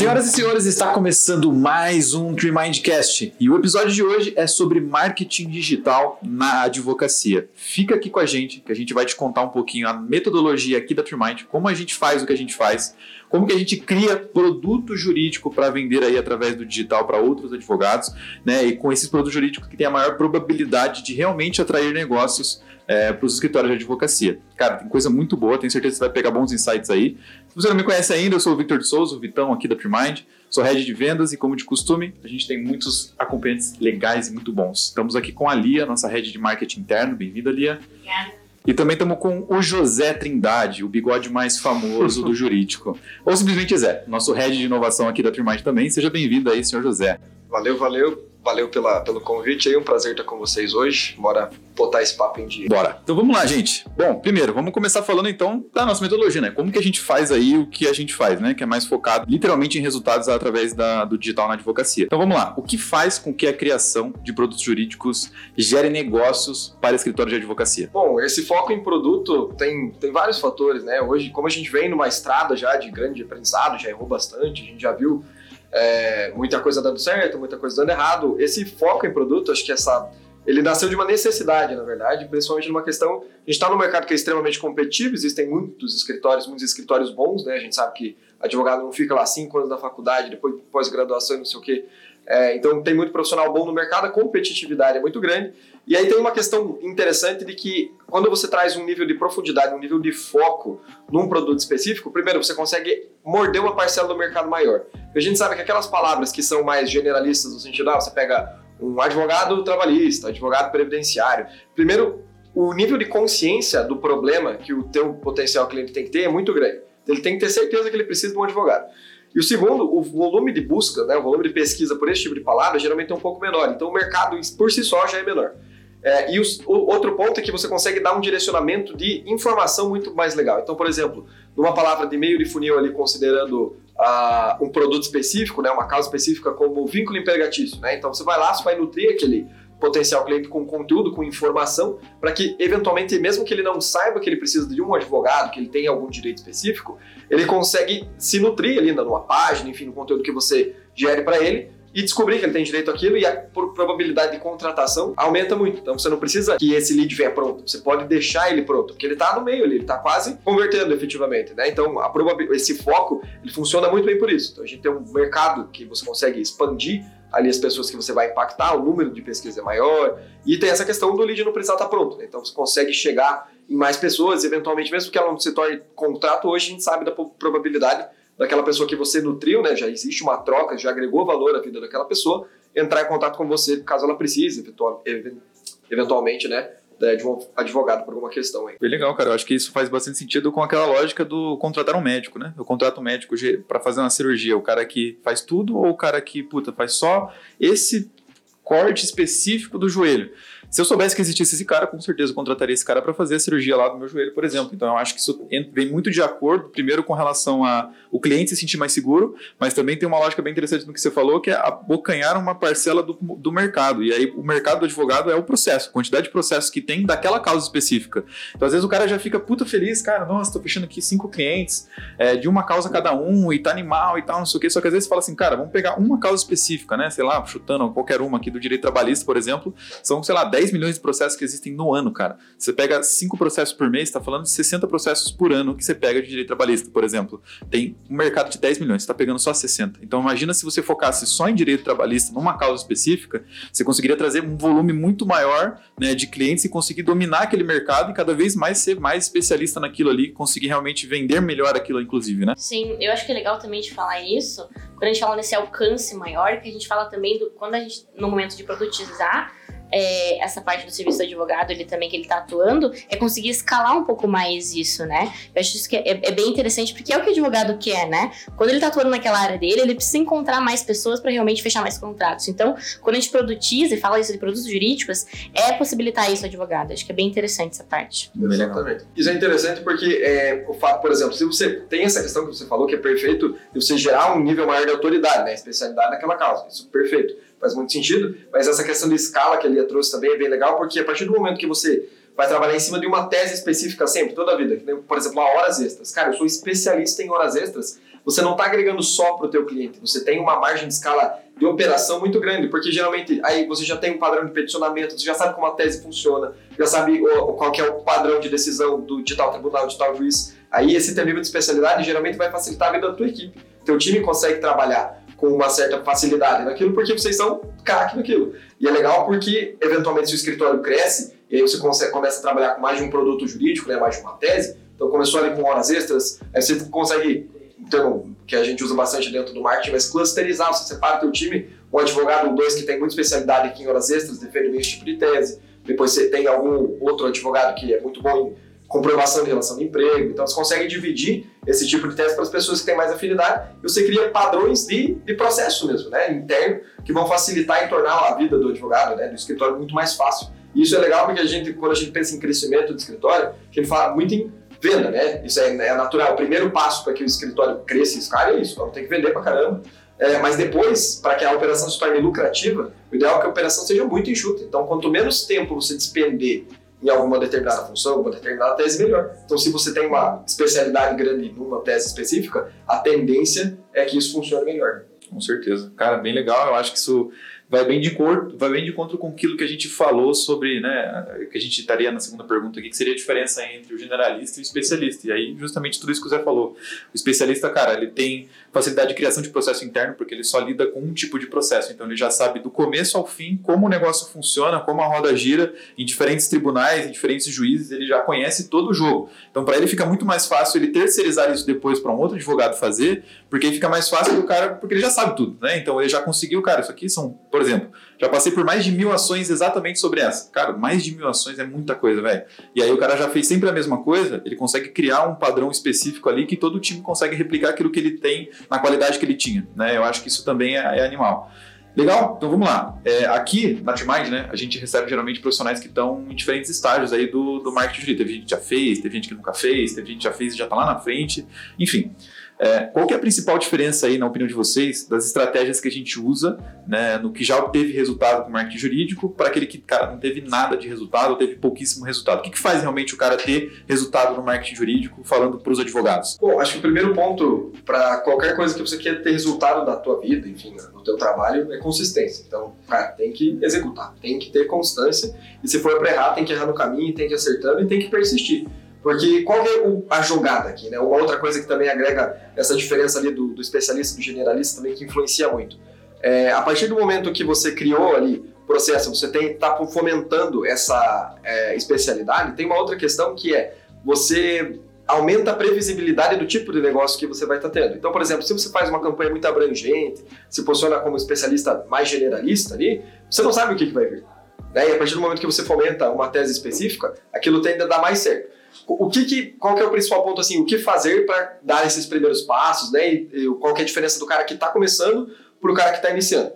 Senhoras e senhores, está começando mais um Tremindcast e o episódio de hoje é sobre marketing digital na advocacia. Fica aqui com a gente que a gente vai te contar um pouquinho a metodologia aqui da Tremind, como a gente faz o que a gente faz, como que a gente cria produto jurídico para vender aí através do digital para outros advogados, né? E com esses produtos jurídicos que tem a maior probabilidade de realmente atrair negócios é, para os escritórios de advocacia. Cara, tem coisa muito boa, tenho certeza que você vai pegar bons insights aí. Se você não me conhece ainda, eu sou o Victor de Souza, o Vitão aqui da Primind, sou head de vendas e, como de costume, a gente tem muitos acompanhantes legais e muito bons. Estamos aqui com a Lia, nossa head de marketing interno. Bem-vinda, Lia. Obrigada. E também estamos com o José Trindade, o bigode mais famoso do jurídico. Ou simplesmente Zé, nosso head de inovação aqui da Primind também. Seja bem-vindo aí, senhor José. Valeu, valeu. Valeu pela, pelo convite aí, um prazer estar com vocês hoje. Bora botar esse papo em dia. Bora. Então vamos lá, gente. Bom, primeiro, vamos começar falando então da nossa metodologia, né? Como que a gente faz aí o que a gente faz, né? Que é mais focado literalmente em resultados através da, do digital na advocacia. Então vamos lá. O que faz com que a criação de produtos jurídicos gere negócios para escritórios de advocacia? Bom, esse foco em produto tem, tem vários fatores, né? Hoje, como a gente vem numa estrada já de grande aprendizado, já errou bastante, a gente já viu é, muita coisa dando certo, muita coisa dando errado. Esse foco em produto, acho que essa ele nasceu de uma necessidade, na verdade, principalmente numa questão. A gente está num mercado que é extremamente competitivo, existem muitos escritórios, muitos escritórios bons, né? A gente sabe que advogado não fica lá cinco anos da faculdade, depois pós-graduação não sei o quê. É, então tem muito profissional bom no mercado, a competitividade é muito grande. E aí tem uma questão interessante de que quando você traz um nível de profundidade, um nível de foco num produto específico, primeiro você consegue morder uma parcela do mercado maior. A gente sabe que aquelas palavras que são mais generalistas no sentido, ah, você pega um advogado trabalhista, advogado previdenciário. Primeiro, o nível de consciência do problema que o teu potencial cliente tem que ter é muito grande. Ele tem que ter certeza que ele precisa de um advogado. E o segundo, o volume de busca, né, o volume de pesquisa por esse tipo de palavra geralmente é um pouco menor. Então o mercado por si só já é menor. É, e os, o outro ponto é que você consegue dar um direcionamento de informação muito mais legal. Então, por exemplo, numa palavra de meio de funil ali, considerando um produto específico, né, uma causa específica como vínculo empregatício. Né? Então, você vai lá, você vai nutrir aquele potencial cliente com conteúdo, com informação, para que, eventualmente, mesmo que ele não saiba que ele precisa de um advogado, que ele tem algum direito específico, ele consegue se nutrir ali numa página, enfim, no conteúdo que você gere para ele, e descobrir que ele tem direito àquilo e a probabilidade de contratação aumenta muito. Então você não precisa que esse lead venha pronto, você pode deixar ele pronto, porque ele está no meio ali, ele está quase convertendo efetivamente, né? Então a esse foco, ele funciona muito bem por isso. Então a gente tem um mercado que você consegue expandir ali as pessoas que você vai impactar, o número de pesquisa é maior, e tem essa questão do lead não precisar estar tá pronto, né? Então você consegue chegar em mais pessoas, eventualmente, mesmo que ela não se torne contrato, hoje a gente sabe da probabilidade daquela pessoa que você nutriu, né? Já existe uma troca, já agregou valor à vida daquela pessoa, entrar em contato com você caso ela precise, eventualmente, né? de um advogado por alguma questão aí. Bem legal, cara. Eu acho que isso faz bastante sentido com aquela lógica do contratar um médico, né? Eu contrato um médico para fazer uma cirurgia. O cara que faz tudo ou o cara que, puta, faz só esse corte específico do joelho. Se eu soubesse que existisse esse cara, com certeza eu contrataria esse cara para fazer a cirurgia lá do meu joelho, por exemplo. Então eu acho que isso vem muito de acordo, primeiro com relação a o cliente se sentir mais seguro, mas também tem uma lógica bem interessante no que você falou, que é abocanhar uma parcela do, do mercado. E aí o mercado do advogado é o processo, quantidade de processos que tem daquela causa específica. Então às vezes o cara já fica puta feliz, cara, nossa, tô fechando aqui cinco clientes é, de uma causa cada um e tá animal e tal, não sei o quê. Só que às vezes você fala assim, cara, vamos pegar uma causa específica, né? Sei lá, chutando qualquer uma aqui do direito trabalhista, por exemplo, são, sei lá, 10 10 milhões de processos que existem no ano, cara. Você pega 5 processos por mês, está falando de 60 processos por ano que você pega de direito trabalhista, por exemplo. Tem um mercado de 10 milhões, você está pegando só 60. Então imagina se você focasse só em direito trabalhista, numa causa específica, você conseguiria trazer um volume muito maior né, de clientes e conseguir dominar aquele mercado e cada vez mais ser mais especialista naquilo ali, conseguir realmente vender melhor aquilo, inclusive, né? Sim, eu acho que é legal também de falar isso, quando a gente fala nesse alcance maior, que a gente fala também do quando a gente, no momento de produtizar, é, essa parte do serviço do advogado, ele também que ele está atuando, é conseguir escalar um pouco mais isso, né? Eu acho isso que é, é, bem interessante, porque é o que o advogado quer, né? Quando ele está atuando naquela área dele, ele precisa encontrar mais pessoas para realmente fechar mais contratos. Então, quando a gente produtiza e fala isso de produtos jurídicos, é possibilitar isso ao advogado. Acho que é bem interessante essa parte. Exatamente. Isso é interessante porque, é, o fato, por exemplo, se você tem essa questão que você falou, que é perfeito, de você gerar um nível maior de autoridade, né? Especialidade naquela causa. Isso é perfeito faz muito sentido, mas essa questão de escala que a Lia trouxe também é bem legal, porque a partir do momento que você vai trabalhar em cima de uma tese específica sempre, toda a vida. Por exemplo, horas extras. Cara, eu sou especialista em horas extras. Você não está agregando só para o teu cliente, você tem uma margem de escala de operação muito grande, porque geralmente aí você já tem um padrão de peticionamento, você já sabe como a tese funciona, já sabe qual é o padrão de decisão do, de tal tribunal, de tal juiz. Aí esse teu nível de especialidade geralmente vai facilitar a vida da tua equipe. Teu time consegue trabalhar com uma certa facilidade naquilo porque vocês são craque naquilo. E é legal porque, eventualmente, se o escritório cresce e aí você consegue, começa a trabalhar com mais de um produto jurídico, né, mais de uma tese, então começou ali com horas extras, aí você consegue, então, que a gente usa bastante dentro do marketing, mas clusterizar, você separa o teu time, um advogado ou dois que tem muita especialidade aqui em horas extras, defende mesmo tipo de tese, depois você tem algum outro advogado que é muito bom em comprovação de relação de emprego. Então, você consegue dividir esse tipo de teste para as pessoas que têm mais afinidade e você cria padrões de, de processo mesmo, né, interno, que vão facilitar e tornar a vida do advogado, né, do escritório muito mais fácil. E isso é legal porque a gente, quando a gente pensa em crescimento do escritório, a gente fala muito em venda, né? Isso é, é natural. O primeiro passo para que o escritório cresça e escale é isso. Vamos ter que vender para caramba. É, mas depois, para que a operação se torne lucrativa, o ideal é que a operação seja muito enxuta. Então, quanto menos tempo você despender em alguma determinada função, alguma determinada tese, melhor. Então, se você tem uma especialidade grande numa tese específica, a tendência é que isso funcione melhor. Com certeza. Cara, bem legal. Eu acho que isso vai bem de encontro, vai bem de encontro com aquilo que a gente falou sobre, né, que a gente estaria na segunda pergunta aqui, que seria a diferença entre o generalista e o especialista. E aí, justamente tudo isso que o Zé falou. O especialista, cara, ele tem facilidade de criação de processo interno, porque ele só lida com um tipo de processo. Então, ele já sabe do começo ao fim como o negócio funciona, como a roda gira em diferentes tribunais, em diferentes juízes, ele já conhece todo o jogo. Então, para ele fica muito mais fácil ele terceirizar isso depois para um outro advogado fazer, porque aí fica mais fácil do cara, porque ele já sabe tudo, né? Então, ele já conseguiu, cara, isso aqui são, por exemplo, já passei por mais de mil ações exatamente sobre essa. Cara, mais de mil ações é muita coisa, velho. E aí o cara já fez sempre a mesma coisa, ele consegue criar um padrão específico ali que todo time consegue replicar aquilo que ele tem na qualidade que ele tinha, né? Eu acho que isso também é, é animal. Legal? Então vamos lá. É, aqui na Timind, né, a gente recebe geralmente profissionais que estão em diferentes estágios aí do, do marketing jurídico. Teve gente que já fez, teve gente que nunca fez, teve gente que já fez e já está lá na frente. Enfim. É, qual que é a principal diferença aí, na opinião de vocês, das estratégias que a gente usa, né, no que já obteve resultado com marketing jurídico, para aquele que, cara, não teve nada de resultado ou teve pouquíssimo resultado? O que, que faz realmente o cara ter resultado no marketing jurídico, falando para os advogados? Bom, acho que o primeiro ponto para qualquer coisa que você quer ter resultado da tua vida, enfim, no teu trabalho, é consistência. Então, cara, tem que executar, tem que ter constância, e se for para errar, tem que errar no caminho, tem que acertando e tem que persistir. Porque qual é o, a jogada aqui, né? Uma outra coisa que também agrega essa diferença ali do, do especialista do generalista também que influencia muito. É, a partir do momento que você criou ali o processo, você está fomentando essa é, especialidade, tem uma outra questão que é você aumenta a previsibilidade do tipo de negócio que você vai estar tá tendo. Então, por exemplo, se você faz uma campanha muito abrangente, se posiciona como especialista mais generalista ali, você não sabe o que, que vai vir. Né? E a partir do momento que você fomenta uma tese específica, aquilo tende a dar mais certo. O que, que qual que é o principal ponto assim? O que fazer para dar esses primeiros passos, né? E, e qual que é a diferença do cara que está começando para o cara que está iniciando?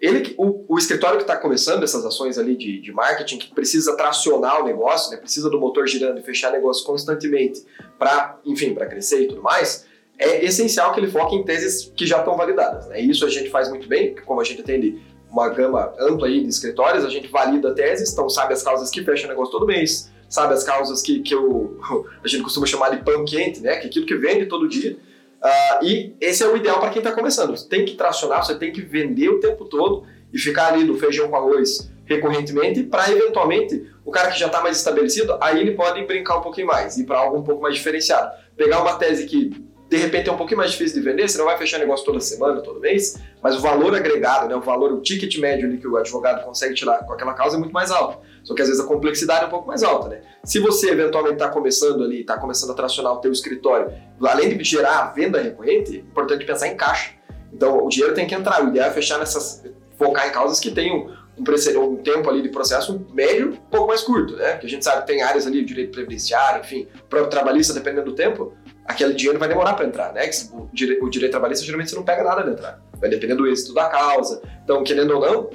Ele, o, o escritório que está começando essas ações ali de, de marketing, que precisa tracionar o negócio, né? Precisa do motor girando e fechar negócio constantemente para, enfim, para crescer e tudo mais. É essencial que ele foque em teses que já estão validadas, né? E isso a gente faz muito bem, como a gente atende uma gama ampla aí de escritórios, a gente valida teses, então sabe as causas que fecham o negócio todo mês, sabe, as causas que, que eu, a gente costuma chamar de pão quente, né? Que é aquilo que vende todo dia. Uh, e esse é o ideal para quem está começando. Você tem que tracionar, você tem que vender o tempo todo e ficar ali no feijão com arroz recorrentemente para eventualmente o cara que já está mais estabelecido, aí ele pode brincar um pouquinho mais, ir para algo um pouco mais diferenciado. Pegar uma tese que de repente é um pouquinho mais difícil de vender, você não vai fechar negócio toda semana, todo mês, mas o valor agregado, né, o valor, o ticket médio que o advogado consegue tirar com aquela causa é muito mais alto. Só que às vezes a complexidade é um pouco mais alta, né? Se você eventualmente está começando ali, está começando a tracionar o teu escritório, além de gerar venda recorrente, é importante pensar em caixa. Então o dinheiro tem que entrar, o ideal é fechar nessas, focar em causas que tenham um, um tempo ali de processo médio, um pouco mais curto, né? Que a gente sabe que tem áreas ali, direito previdenciário, enfim, próprio trabalhista, dependendo do tempo, aquele dinheiro vai demorar para entrar, né? O, dire, o direito trabalhista geralmente você não pega nada de entrar, vai depender do êxito da causa. Então, querendo ou não,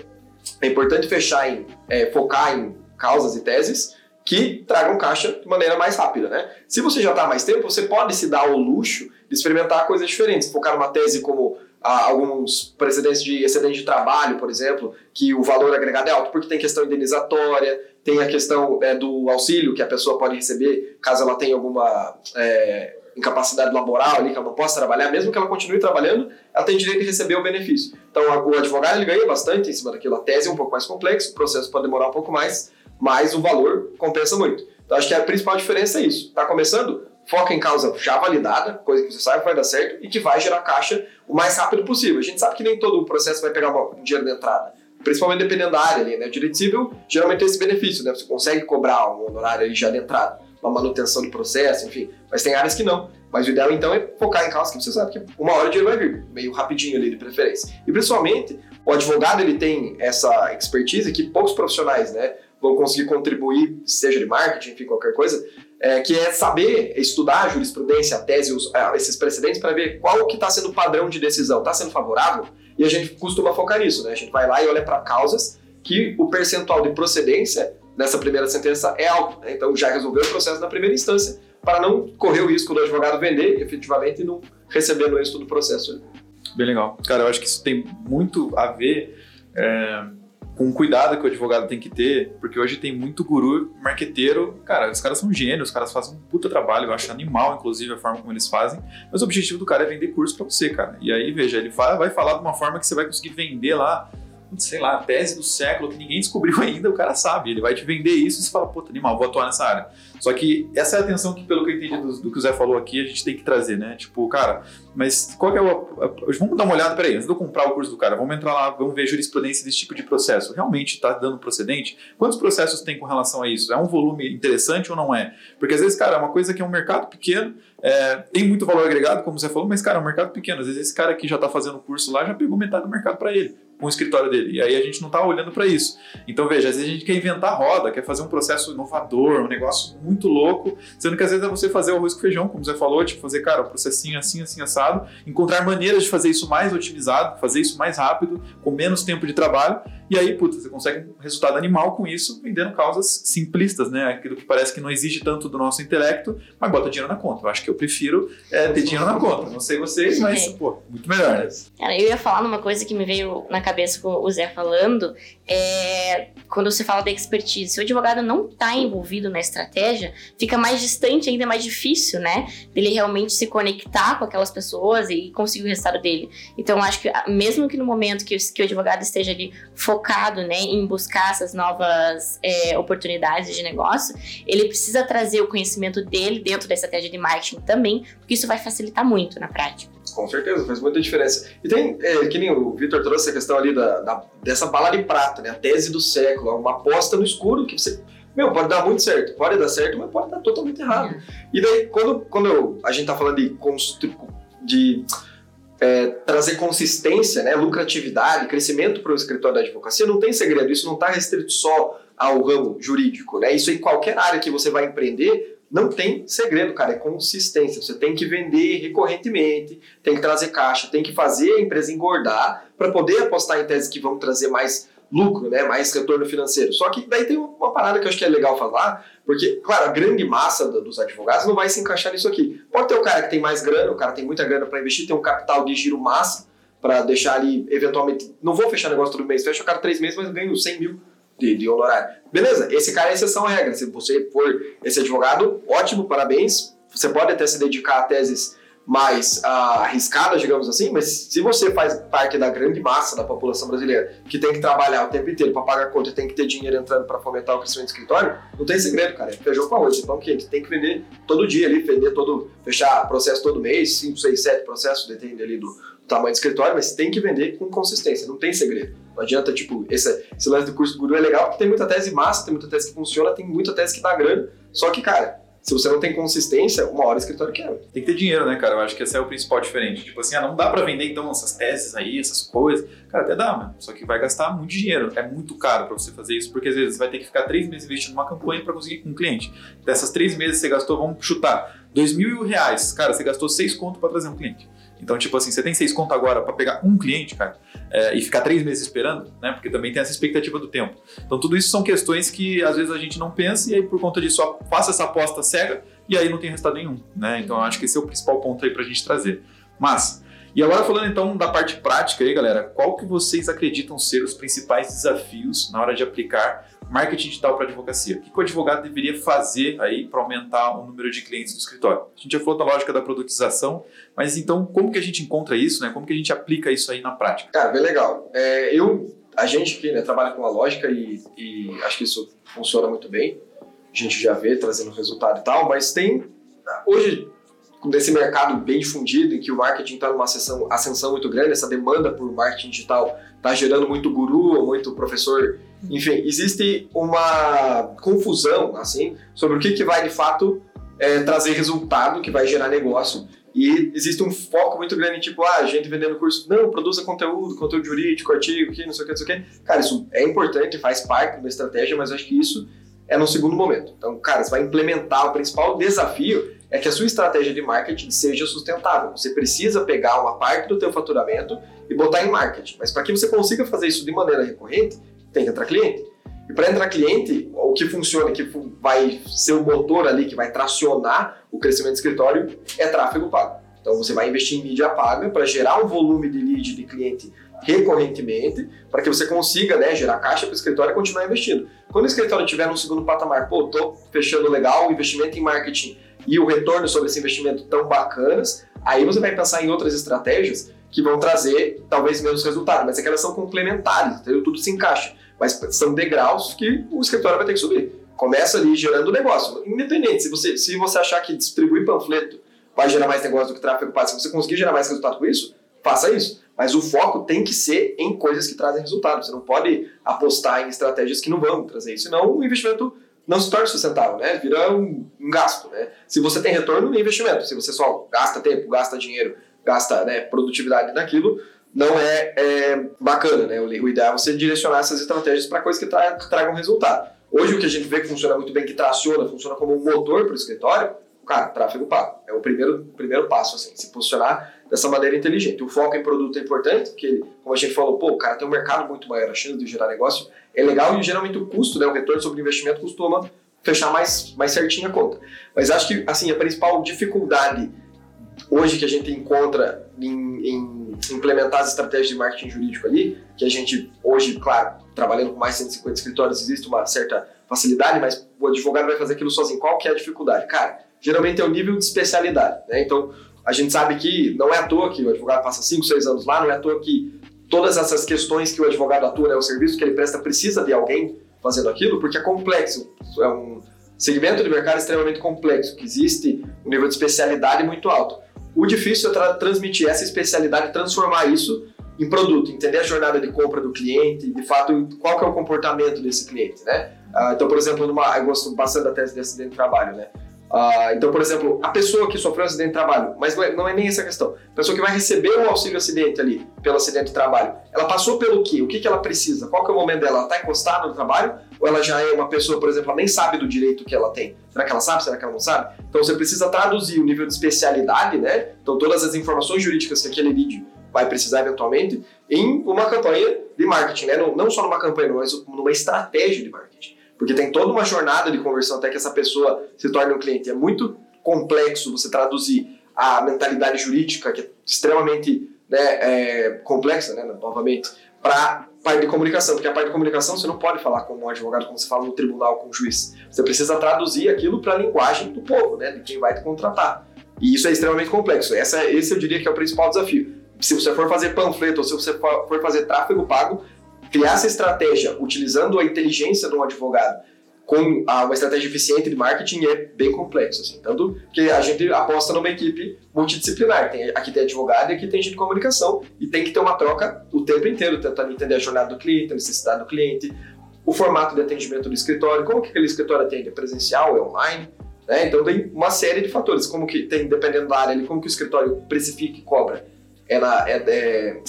é importante fechar em é, focar em causas e teses que tragam caixa de maneira mais rápida, né? Se você já está há mais tempo, você pode se dar o luxo de experimentar coisas diferentes, focar numa tese como ah, alguns precedentes de excedente de trabalho, por exemplo, que o valor agregado é alto porque tem questão indenizatória, tem a questão é, do auxílio que a pessoa pode receber caso ela tenha alguma é, incapacidade laboral ali, que ela não possa trabalhar, mesmo que ela continue trabalhando, ela tem direito de receber o benefício. Então, o advogado ele ganha bastante em cima daquilo. A tese é um pouco mais complexa, o processo pode demorar um pouco mais, mas o valor compensa muito. Então, acho que a principal diferença é isso. Está começando? Foca em causa já validada, coisa que você sabe que vai dar certo e que vai gerar caixa o mais rápido possível. A gente sabe que nem todo o processo vai pegar um dinheiro de entrada principalmente dependendo da área ali, né? O direito civil geralmente tem esse benefício, né? Você consegue cobrar um honorário ali já de entrada uma manutenção do processo, enfim. Mas tem áreas que não. Mas o ideal então é focar em causas que você sabe que uma hora o dinheiro vai vir, meio rapidinho ali de preferência. E principalmente, o advogado ele tem essa expertise que poucos profissionais, né, vão conseguir contribuir, seja de marketing, enfim, qualquer coisa, é, que é saber estudar a jurisprudência, a tese, os, ah, esses precedentes para ver qual que está sendo o padrão de decisão. Está sendo favorável? E a gente costuma focar nisso, né? A gente vai lá e olha para causas que o percentual de procedência nessa primeira sentença é alto. Né? Então já resolveu o processo na primeira instância para não correr o risco do advogado vender efetivamente e não receber no êxito do processo. Bem legal. Cara, eu acho que isso tem muito a ver é, com o cuidado que o advogado tem que ter, porque hoje tem muito guru marqueteiro. Cara, os caras são gênios, os caras fazem um puta trabalho, eu acho animal, inclusive, a forma como eles fazem, mas o objetivo do cara é vender curso para você, cara. E aí, veja, ele vai falar de uma forma que você vai conseguir vender lá sei lá, a tese do século que ninguém descobriu ainda, o cara sabe. Ele vai te vender isso e você fala, puta, animal, vou atuar nessa área. Só que essa é a atenção que, pelo que eu entendi do, do que o Zé falou aqui, a gente tem que trazer, né? Tipo, cara, mas qual que é o. A, vamos dar uma olhada, peraí, antes de eu comprar o curso do cara, vamos entrar lá, vamos ver a jurisprudência desse tipo de processo. Realmente está dando procedente? Quantos processos tem com relação a isso? É um volume interessante ou não é? Porque às vezes, cara, é uma coisa que é um mercado pequeno, é, tem muito valor agregado, como você falou, mas, cara, é um mercado pequeno. Às vezes esse cara que já está fazendo o curso lá já pegou metade do mercado para ele com o escritório dele. E aí a gente não está olhando para isso. Então, veja, às vezes a gente quer inventar roda, quer fazer um processo inovador, um negócio muito louco, sendo que às vezes é você fazer o arroz com feijão, como você falou, tipo, fazer, cara, um processinho assim, assim, assado, encontrar maneiras de fazer isso mais otimizado, fazer isso mais rápido, com menos tempo de trabalho, e aí, puta, você consegue um resultado animal com isso, vendendo causas simplistas, né? Aquilo que parece que não exige tanto do nosso intelecto, mas bota dinheiro na conta. Eu acho que eu prefiro é, ter dinheiro na conta. Não sei vocês, mas, é. pô, muito melhor, né? Cara, eu ia falar numa coisa que me veio na cabeça com o Zé falando, é, quando você fala da expertise, se o advogado não está envolvido na estratégia, fica mais distante, ainda mais difícil, né? Dele realmente se conectar com aquelas pessoas e conseguir o resultado dele. Então, acho que mesmo que no momento que, que o advogado esteja ali focado, né, em buscar essas novas é, oportunidades de negócio, ele precisa trazer o conhecimento dele dentro da estratégia de marketing também, porque isso vai facilitar muito na prática. Com certeza, faz muita diferença. E tem, é, que nem o Vitor trouxe a questão ali da, da, dessa bala de prata, né? A tese do século, uma aposta no escuro que você. Meu, pode dar muito certo, pode dar certo, mas pode dar totalmente errado. E daí, quando, quando eu, a gente tá falando de, de é, trazer consistência, né, lucratividade, crescimento para o escritório da advocacia, não tem segredo, isso não está restrito só ao ramo jurídico, né? Isso em qualquer área que você vai empreender, não tem segredo, cara, é consistência. Você tem que vender recorrentemente, tem que trazer caixa, tem que fazer a empresa engordar para poder apostar em teses que vão trazer mais lucro, né, mais retorno financeiro. Só que daí tem uma parada que eu acho que é legal falar, porque, claro, a grande massa dos advogados não vai se encaixar nisso aqui. Pode ter o cara que tem mais grana, o cara tem muita grana para investir, tem um capital de giro massa para deixar ali, eventualmente, não vou fechar negócio todo mês, fecho o cara três meses, mas ganho 100 mil de, de honorário. Beleza, esse cara é exceção à regra. Se você for esse advogado, ótimo, parabéns. Você pode até se dedicar a teses mais uh, arriscadas, digamos assim, mas se você faz parte da grande massa da população brasileira que tem que trabalhar o tempo inteiro para pagar conta e tem que ter dinheiro entrando para fomentar o crescimento do escritório, não tem segredo, cara. É feijão com arroz. Então, que tem que vender todo dia ali, vender todo, fechar processo todo mês, 5, 6, 7 processos, depende ali do, do tamanho do escritório, mas tem que vender com consistência, não tem segredo. Não adianta, tipo, esse, esse lance do curso do guru é legal porque tem muita tese massa, tem muita tese que funciona, tem muita tese que dá grana. Só que, cara, se você não tem consistência, uma hora o escritório quebra. Tem que ter dinheiro, né, cara? Eu acho que esse é o principal diferente. Tipo assim, ah, não dá para vender então essas teses aí, essas coisas. Cara, até dá, mano. Só que vai gastar muito dinheiro. É muito caro para você fazer isso, porque às vezes você vai ter que ficar três meses investindo numa campanha para conseguir um cliente. Dessas três meses você gastou, vamos chutar, dois mil reais. Cara, você gastou seis conto para trazer um cliente. Então, tipo assim, você tem seis conto agora para pegar um cliente, cara, é, e ficar três meses esperando, né? Porque também tem essa expectativa do tempo. Então, tudo isso são questões que às vezes a gente não pensa e aí por conta disso só faça essa aposta cega e aí não tem resultado nenhum, né? Então, eu acho que esse é o principal ponto aí para a gente trazer. Mas E agora falando então da parte prática aí, galera, qual que vocês acreditam ser os principais desafios na hora de aplicar marketing digital para advocacia? O que o advogado deveria fazer aí para aumentar o número de clientes do escritório? A gente já falou da lógica da produtização, mas então como que a gente encontra isso, né? Como que a gente aplica isso aí na prática? Cara, bem legal. É, eu, a gente aqui né, trabalha com a lógica e, e acho que isso funciona muito bem. A gente já vê trazendo resultado e tal, mas tem hoje desse mercado bem difundido, em que o marketing está numa ascensão, ascensão muito grande, essa demanda por marketing digital está gerando muito guru, muito professor, enfim, existe uma confusão assim sobre o que, que vai de fato é, trazer resultado, que vai gerar negócio. E existe um foco muito grande, tipo, ah, gente vendendo curso, não, produza conteúdo, conteúdo jurídico, artigo, que não sei o que, não sei o que. Cara, isso é importante, faz parte da estratégia, mas acho que isso é no segundo momento. Então, cara, você vai implementar, o principal desafio é que a sua estratégia de marketing seja sustentável. Você precisa pegar uma parte do teu faturamento e botar em marketing. Mas para que você consiga fazer isso de maneira recorrente, tem que entrar cliente. E para entrar cliente, o que funciona, que vai ser o motor ali, que vai tracionar o crescimento do escritório, é tráfego pago. Então você vai investir em mídia paga para gerar um volume de lead de cliente recorrentemente, para que você consiga né, gerar caixa para o escritório e continuar investindo. Quando o escritório estiver no segundo patamar, pô, tô fechando legal, o investimento em marketing e o retorno sobre esse investimento tão bacanas, aí você vai pensar em outras estratégias que vão trazer talvez menos resultado, mas é que elas são complementares, entendeu? Tudo se encaixa. Mas são degraus que o escritório vai ter que subir. Começa ali gerando negócio. Independente, se você, se você achar que distribuir panfleto vai gerar mais negócio do que tráfego pago, se você conseguir gerar mais resultado com isso, faça isso. Mas o foco tem que ser em coisas que trazem resultado. Você não pode apostar em estratégias que não vão trazer isso, senão o investimento não se torna sustentável, né? Vira um, um, gasto, né? Se você tem retorno no investimento, se você só gasta tempo, gasta dinheiro, gasta né, produtividade naquilo, não é, é bacana, né? O, ideal é você direcionar essas estratégias para coisas que, tra que tragam resultado. Hoje o que a gente vê que funciona muito bem, que traciona, funciona como um motor para o escritório, cara, tráfego pago. É o primeiro, primeiro passo, assim, se posicionar dessa maneira inteligente. O foco em produto é importante, porque, como a gente falou, pô, o cara tem um mercado muito maior, a chance de gerar negócio é legal e geralmente o custo, né, o retorno sobre investimento costuma fechar mais, mais certinho a conta. Mas acho que, assim, a principal dificuldade hoje que a gente encontra em, em implementar as estratégias de marketing jurídico ali, que a gente hoje, claro, trabalhando com mais de 150 escritórios, existe uma certa facilidade, mas o advogado vai fazer aquilo sozinho. Qual que é a dificuldade? Cara, geralmente é o nível de especialidade, né? Então, a gente sabe que não é à toa que o advogado passa 5, 6 anos lá, não é à toa que todas essas questões que o advogado atua, né, o serviço que ele presta precisa de alguém fazendo aquilo, porque é complexo. É um segmento de mercado extremamente complexo, que existe um nível de especialidade muito alto. O difícil é tra transmitir essa especialidade, transformar isso em produto, entender a jornada de compra do cliente, de fato, qual que é o comportamento desse cliente, né? Uh, então, por exemplo, numa, eu gosto bastante da tese de acidente de trabalho, né? Uh, então, por exemplo, a pessoa que sofreu um acidente de trabalho, mas não é, não é, nem essa questão, a pessoa que vai receber o auxílio acidente ali, pelo acidente de trabalho, ela passou pelo quê? O que, que ela precisa? Qual que é o momento dela? Ela está encostada no trabalho? Ou ela já é uma pessoa, por exemplo, ela nem sabe do direito que ela tem? Será que ela sabe? Será que ela não sabe? Então, você precisa traduzir o nível de especialidade, né? Então, todas as informações jurídicas que aquele lead vai precisar eventualmente, em uma campanha de marketing, né? Não, não só numa campanha, mas numa estratégia de marketing. Porque tem toda uma jornada de conversão até que essa pessoa se torne um cliente. É muito complexo você traduzir a mentalidade jurídica, que é extremamente né, é, complexa, né, novamente, para parte de comunicação. Porque a parte de comunicação você não pode falar como um advogado, como você fala no tribunal com o juiz. Você precisa traduzir aquilo para a linguagem do povo, né, de quem vai te contratar. E isso é extremamente complexo. Essa, esse eu diria que é o principal desafio. Se você for fazer panfleto ou se você for fazer tráfego pago, criar essa estratégia utilizando a inteligência de um advogado com uma estratégia eficiente de marketing é bem complexo, assim. Tanto que a gente aposta numa equipe multidisciplinar. Tem, aqui tem advogado e aqui tem gente de comunicação. E tem que ter uma troca o tempo inteiro, tentando entender a jornada do cliente, a necessidade do cliente, o formato de atendimento do escritório, como que aquele escritório atende, é presencial, é online, né? Então tem uma série de fatores, como que tem, dependendo da área, como que o escritório precifica e cobra. Ela é, é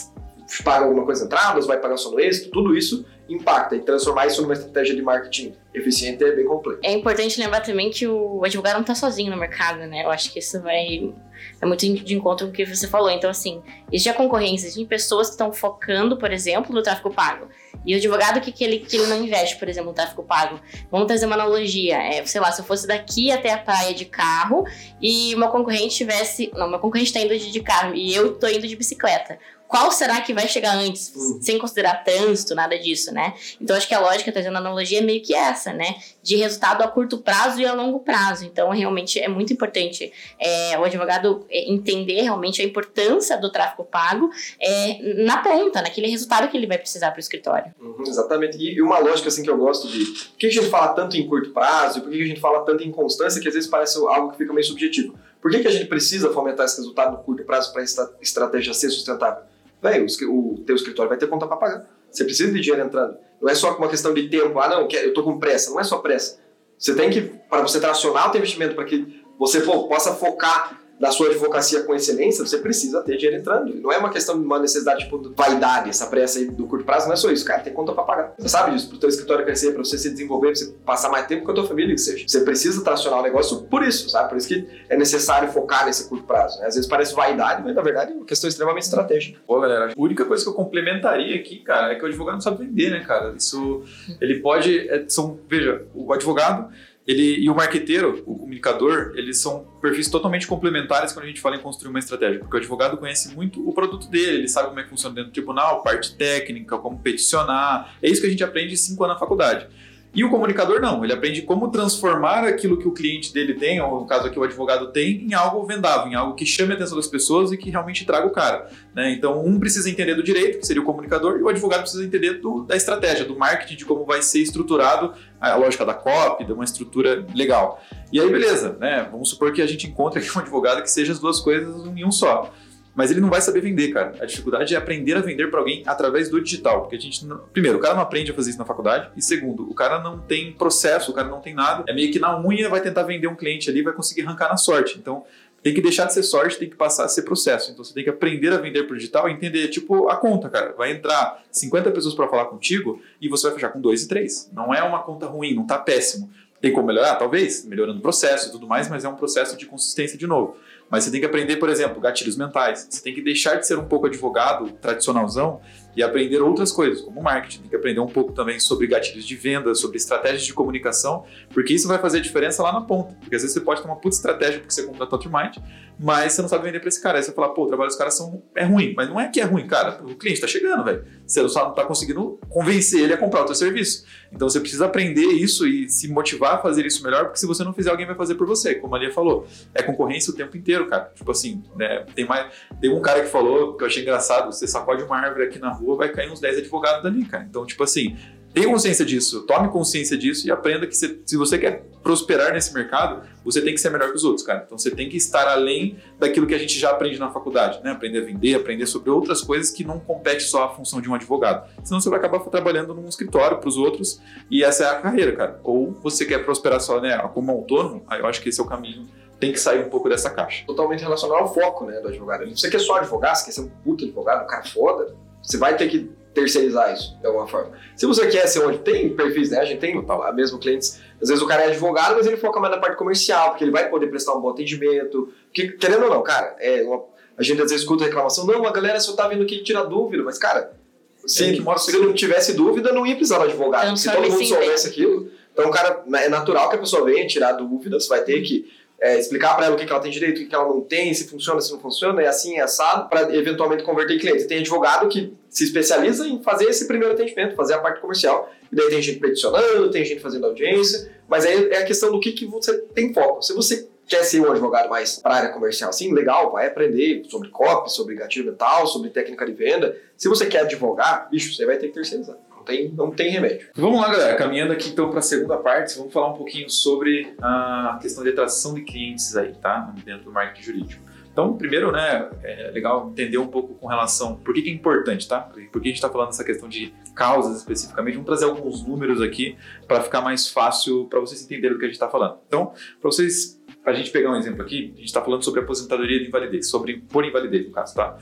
paga alguma coisa entradas, vai pagar só no êxito, tudo isso impacta. E transformar isso numa estratégia de marketing eficiente é bem complexo. É importante lembrar também que o advogado não está sozinho no mercado, né? Eu acho que isso vai é muito de encontro com o que você falou. Então, assim, existe a concorrência, existem pessoas que estão focando, por exemplo, no tráfego pago. E o advogado que, que, ele, que ele não investe, por exemplo, no tráfego pago. Vamos trazer uma analogia. É, sei lá, se eu fosse daqui até a praia de carro e uma concorrente tivesse. Não, meu concorrente está indo de carro e eu estou indo de bicicleta qual será que vai chegar antes, uhum. sem considerar trânsito, nada disso, né? Então acho que a lógica, trazendo a analogia, é meio que essa, né? De resultado a curto prazo e a longo prazo. Então, realmente é muito importante é, o advogado é, entender realmente a importância do tráfego pago é, na ponta, naquele resultado que ele vai precisar para o escritório. Uhum, exatamente. E uma lógica assim que eu gosto de. Por que a gente fala tanto em curto prazo? Por que a gente fala tanto em constância que às vezes parece algo que fica meio subjetivo? Por que, que a gente precisa fomentar esse resultado no curto prazo para a estratégia ser sustentável? Velho, o teu escritório vai ter conta para pagar. Você precisa de dinheiro entrando. Não é só uma questão de tempo. Ah, não, eu tô com pressa. Não é só pressa. Você tem que, para você tracionar o teu investimento, para que você possa focar da sua advocacia com excelência, você precisa ter dinheiro entrando. Não é uma questão de uma necessidade tipo, de vaidade, essa pressa aí do curto prazo, não é só isso, cara. Tem conta para pagar. Você sabe disso, pro teu escritório crescer, para você se desenvolver, pra você passar mais tempo com a tua família, que seja. Você precisa tracionar o negócio por isso, sabe? Por isso que é necessário focar nesse curto prazo. Né? Às vezes parece vaidade, mas na verdade é uma questão extremamente estratégica. Pô, galera, a única coisa que eu complementaria aqui, cara, é que o advogado não sabe vender, né, cara? Isso, ele pode, é, são, veja, o advogado ele e o marqueteiro, o comunicador, eles são perfis totalmente complementares quando a gente fala em construir uma estratégia, porque o advogado conhece muito o produto dele, ele sabe como é que funciona dentro do tribunal, parte técnica, como peticionar. É isso que a gente aprende cinco anos na faculdade. E o comunicador não, ele aprende como transformar aquilo que o cliente dele tem, ou no caso aqui o advogado tem, em algo vendável, em algo que chame a atenção das pessoas e que realmente traga o cara. Né? Então, um precisa entender do direito, que seria o comunicador, e o advogado precisa entender do, da estratégia, do marketing, de como vai ser estruturado a lógica da copy, de uma estrutura legal. E aí, beleza, né? Vamos supor que a gente encontre aqui um advogado que seja as duas coisas em um só mas ele não vai saber vender, cara. A dificuldade é aprender a vender para alguém através do digital, porque a gente não... primeiro, o cara não aprende a fazer isso na faculdade e segundo, o cara não tem processo, o cara não tem nada. É meio que na unha vai tentar vender um cliente ali, vai conseguir arrancar na sorte. Então, tem que deixar de ser sorte, tem que passar a ser processo. Então você tem que aprender a vender pro digital e entender, tipo, a conta, cara. Vai entrar 50 pessoas para falar contigo e você vai fechar com dois e três. Não é uma conta ruim, não tá péssimo. Tem como melhorar? Talvez, melhorando o processo e tudo mais, mas é um processo de consistência de novo. Mas você tem que aprender, por exemplo, gatilhos mentais. Você tem que deixar de ser um pouco advogado tradicionalzão e aprender outras coisas, como marketing. Tem que aprender um pouco também sobre gatilhos de venda, sobre estratégias de comunicação, porque isso vai fazer diferença lá na ponta. Porque às vezes você pode ter uma puta estratégia porque você contratou outro mind, mas você não sabe vender para esse cara. Aí você fala, pô, o trabalho dos caras são, é ruim. Mas não é que é ruim, cara. O cliente está chegando, velho. Você só não está conseguindo convencer ele a comprar o teu serviço. Então você precisa aprender isso e se motivar a fazer isso melhor, porque se você não fizer, alguém vai fazer por você. Como a Lia falou, é concorrência o tempo inteiro, cara. Tipo assim, né? Tem mais. Tem um cara que falou que eu achei engraçado: você sacode uma árvore aqui na rua, vai cair uns 10 advogados dali, cara. Então, tipo assim, tenha consciência disso, tome consciência disso e aprenda que se, se você quer prosperar nesse mercado, você tem que ser melhor que os outros, cara. Então você tem que estar além daquilo que a gente já aprende na faculdade, né? Aprender a vender, aprender sobre outras coisas que não compete só a função de um advogado. Senão você vai acabar trabalhando num escritório para os outros e essa é a carreira, cara. Ou você quer prosperar só, né, como autônomo, aí eu acho que esse é o caminho tem que sair um pouco dessa caixa. Totalmente relacionado ao foco, né, do advogado. Você quer só advogar, você quer ser um puta advogado, um cara foda, você vai ter que terceirizar isso de alguma forma. Se você quer ser onde tem perfis, né? A gente tem a mesmo clientes. Às vezes o cara é advogado, mas ele foca mais na parte comercial, porque ele vai poder prestar um bom atendimento. Porque, querendo ou não, cara, é uma, a gente às vezes escuta reclamação, não, a galera só tá vindo aqui tirar dúvida, mas, cara, se, se não tivesse dúvida, não ia precisar de advogado. Se todo mundo soubesse aquilo. Então, cara, é natural que a pessoa venha tirar dúvidas, vai ter que é, explicar para ela o que, que ela tem direito, o que, que ela não tem, se funciona, se não funciona, é assim, é assado, para eventualmente converter cliente. Tem advogado que se especializa em fazer esse primeiro atendimento, fazer a parte comercial. E daí tem gente peticionando, tem gente fazendo audiência, mas aí é a questão do que, que você tem foco. Se você quer ser um advogado mais para a área comercial, sim, legal, vai aprender sobre copy, sobre gatilho mental, sobre técnica de venda. Se você quer advogar, bicho, você vai ter que terceirizar tem, não tem remédio. Vamos lá, galera. Caminhando aqui então para a segunda parte, vamos falar um pouquinho sobre a questão de atração de clientes aí, tá? Dentro do marketing jurídico. Então, primeiro, né, é legal entender um pouco com relação por que, que é importante, tá? Por que a gente está falando dessa questão de causas especificamente. Vamos trazer alguns números aqui para ficar mais fácil para vocês entenderem o que a gente está falando. Então, para vocês, a gente pegar um exemplo aqui, a gente está falando sobre aposentadoria de invalidez, sobre por invalidez no caso, tá?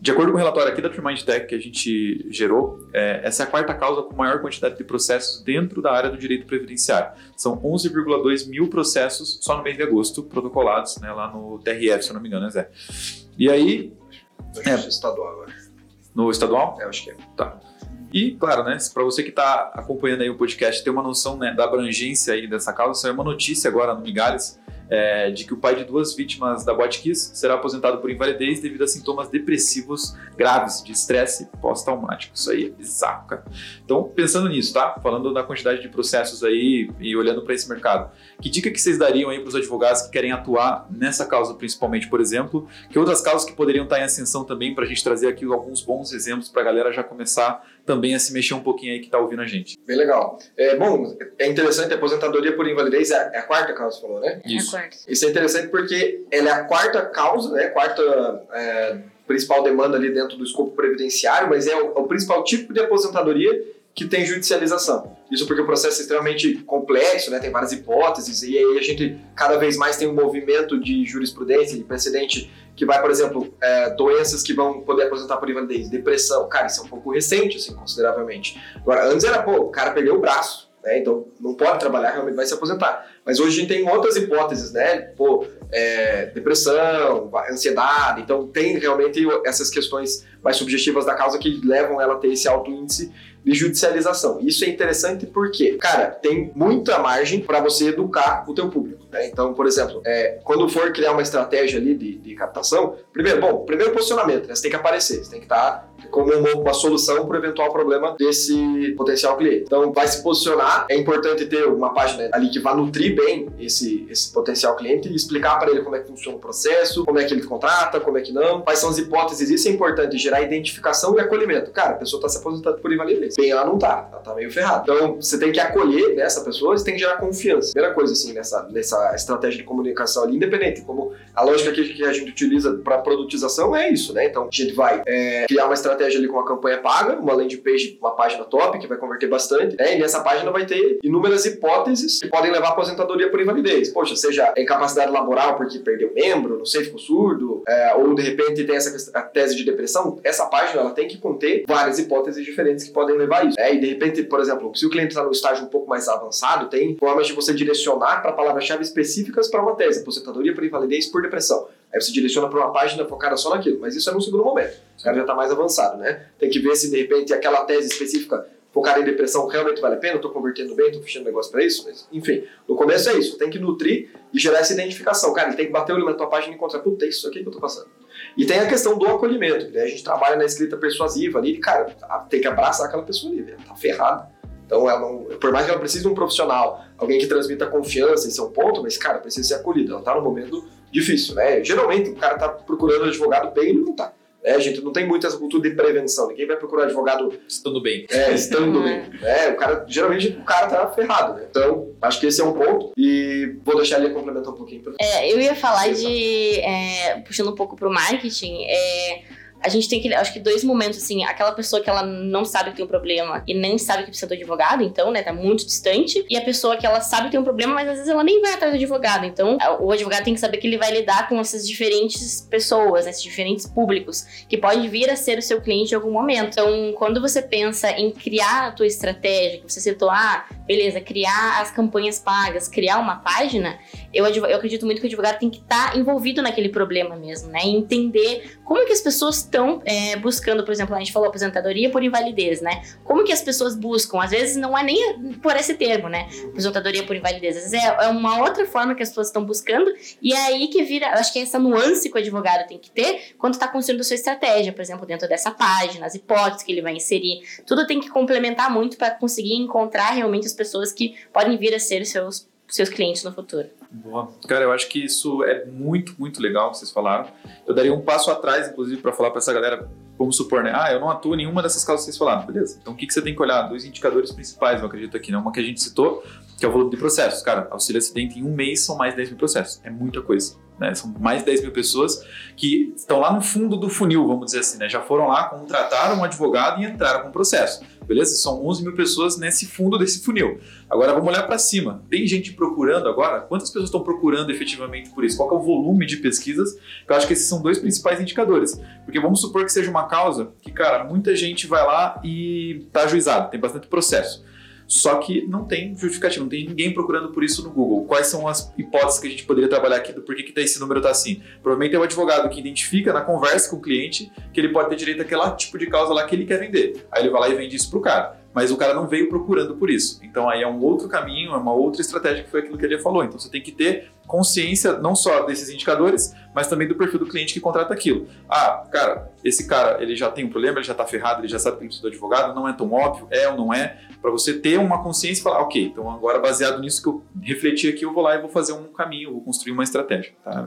De acordo com o relatório aqui da Trimind Tech que a gente gerou, é, essa é a quarta causa com maior quantidade de processos dentro da área do direito previdenciário. São 11,2 mil processos só no mês de agosto protocolados né, lá no TRF, se eu não me engano, né, Zé? E aí. É, estadual, eu acho. No estadual? É, acho que é. Tá. E, claro, né, para você que está acompanhando aí o podcast, ter uma noção né, da abrangência aí dessa causa, saiu uma notícia agora no Migalhas, é, de que o pai de duas vítimas da Botkiss será aposentado por invalidez devido a sintomas depressivos graves de estresse pós-traumático. Isso aí é bizarro, cara. Então, pensando nisso, tá? Falando da quantidade de processos aí e olhando para esse mercado, que dica que vocês dariam aí para os advogados que querem atuar nessa causa, principalmente, por exemplo? Que outras causas que poderiam estar em ascensão também, para a gente trazer aqui alguns bons exemplos para a galera já começar também a se mexer um pouquinho aí que está ouvindo a gente. Bem legal. É, bom, é interessante, a aposentadoria por invalidez é, é a quarta causa, falou, né? Isso. É Isso é interessante porque ela é a quarta causa, né? Quarta é, principal demanda ali dentro do escopo previdenciário, mas é o, é o principal tipo de aposentadoria que tem judicialização. Isso porque o processo é extremamente complexo, né? tem várias hipóteses, e aí a gente cada vez mais tem um movimento de jurisprudência, de precedente, que vai, por exemplo, é, doenças que vão poder aposentar por invalidez, depressão. Cara, isso é um pouco recente, assim, consideravelmente. Agora, antes era, pô, o cara perdeu o braço, né? então não pode trabalhar, realmente vai se aposentar. Mas hoje a gente tem outras hipóteses, né? Pô, é, depressão, ansiedade, então tem realmente essas questões mais subjetivas da causa que levam ela a ter esse alto índice de judicialização. Isso é interessante porque, cara, tem muita margem para você educar o teu público. Né? Então, por exemplo, é, quando for criar uma estratégia ali de, de captação, primeiro, bom, primeiro posicionamento, né? você tem que aparecer, você tem que estar tá como uma, uma solução para o eventual problema desse potencial cliente. Então, vai se posicionar, é importante ter uma página ali que vá nutrir bem esse, esse potencial cliente e explicar para ele como é que funciona o processo, como é que ele contrata, como é que não, quais são as hipóteses, isso é importante, gerar identificação e acolhimento. Cara, a pessoa está se aposentando por invalidez bem, ela não tá, ela tá meio ferrada. Então, você tem que acolher né, essa pessoa, você tem que gerar confiança. Primeira coisa, assim, nessa, nessa estratégia de comunicação ali, independente, como a lógica que, a gente utiliza para produtização é isso, né? Então, a gente vai é, criar uma estratégia ali com uma campanha paga, uma landing page, uma página top, que vai converter bastante, né? E nessa página vai ter inúmeras hipóteses que podem levar à aposentadoria por invalidez. Poxa, seja incapacidade laboral porque perdeu membro, não sei, ficou surdo, é, ou de repente tem essa tese de depressão, essa página ela tem que conter várias hipóteses diferentes que podem levar a isso. É, e de repente, por exemplo, se o cliente está no estágio um pouco mais avançado, tem formas de você direcionar para palavras-chave específicas para uma tese, aposentadoria por invalidez por depressão. Aí você direciona para uma página focada só naquilo, mas isso é no segundo momento. O cara já está mais avançado, né? Tem que ver se de repente aquela tese específica focada em depressão realmente vale a pena, estou convertendo bem, estou fechando negócio para isso, mas enfim, no começo é isso, tem que nutrir e gerar essa identificação. Cara, ele tem que bater o olho na tua página e encontrar, puta, é isso aqui que eu estou passando. E tem a questão do acolhimento, né? a gente trabalha na escrita persuasiva ali, e, cara, tem que abraçar aquela pessoa ali, velho, tá ferrada. Então, ela não, por mais que ela precise de um profissional, alguém que transmita confiança, esse é um ponto, mas, cara, precisa ser acolhida. Ela tá num momento difícil, né? Geralmente, o cara tá procurando advogado bem, ele não tá. É, a gente não tem muito essa cultura de prevenção. Ninguém vai procurar advogado estando bem. É, estando bem. É, o cara, geralmente o cara tá ferrado, né? Então, acho que esse é um ponto. E vou deixar ele complementar um pouquinho. Pra... É, eu ia falar de. É, puxando um pouco pro marketing. É, a gente tem que, acho que dois momentos, assim, aquela pessoa que ela não sabe que tem um problema e nem sabe que precisa do advogado, então, né, tá muito distante, e a pessoa que ela sabe que tem um problema, mas às vezes ela nem vai atrás do advogado, então o advogado tem que saber que ele vai lidar com essas diferentes pessoas, né, esses diferentes públicos, que pode vir a ser o seu cliente em algum momento. Então, quando você pensa em criar a tua estratégia, que você citou, ah, beleza, criar as campanhas pagas, criar uma página, eu, eu acredito muito que o advogado tem que estar tá envolvido naquele problema mesmo, né, e entender como que as pessoas estão é, buscando, por exemplo, a gente falou aposentadoria por invalidez, né? Como que as pessoas buscam? Às vezes não é nem por esse termo, né? Aposentadoria por invalidez. Às vezes é, é uma outra forma que as pessoas estão buscando e é aí que vira, acho que é essa nuance que o advogado tem que ter quando está construindo a sua estratégia, por exemplo, dentro dessa página, as hipóteses que ele vai inserir. Tudo tem que complementar muito para conseguir encontrar realmente as pessoas que podem vir a ser seus seus clientes no futuro. Boa. Cara, eu acho que isso é muito, muito legal que vocês falaram. Eu daria um passo atrás, inclusive, para falar para essa galera, vamos supor, né? Ah, eu não atuo em nenhuma dessas causas que vocês falaram. Beleza. Então, o que, que você tem que olhar? Dois indicadores principais, eu acredito aqui, né? Uma que a gente citou, que é o volume de processos. Cara, auxílio acidente em um mês são mais de 10 mil processos. É muita coisa. Né? São mais de 10 mil pessoas que estão lá no fundo do funil, vamos dizer assim, né? Já foram lá, contrataram um advogado e entraram com o processo. Beleza? São 11 mil pessoas nesse fundo desse funil. Agora vamos olhar para cima. Tem gente procurando agora? Quantas pessoas estão procurando efetivamente por isso? Qual é o volume de pesquisas? Eu acho que esses são dois principais indicadores. Porque vamos supor que seja uma causa que, cara, muita gente vai lá e está ajuizado, tem bastante processo. Só que não tem justificativa, não tem ninguém procurando por isso no Google. Quais são as hipóteses que a gente poderia trabalhar aqui do porquê que tá, esse número está assim? Provavelmente é o advogado que identifica na conversa com o cliente que ele pode ter direito àquele tipo de causa lá que ele quer vender. Aí ele vai lá e vende isso para o cara mas o cara não veio procurando por isso. Então aí é um outro caminho, é uma outra estratégia que foi aquilo que ele falou. Então você tem que ter consciência não só desses indicadores, mas também do perfil do cliente que contrata aquilo. Ah, cara, esse cara ele já tem um problema, ele já está ferrado, ele já sabe que ele precisa de advogado, não é tão óbvio, é ou não é, para você ter uma consciência e falar, ok, então agora baseado nisso que eu refleti aqui, eu vou lá e vou fazer um caminho, vou construir uma estratégia. Tá?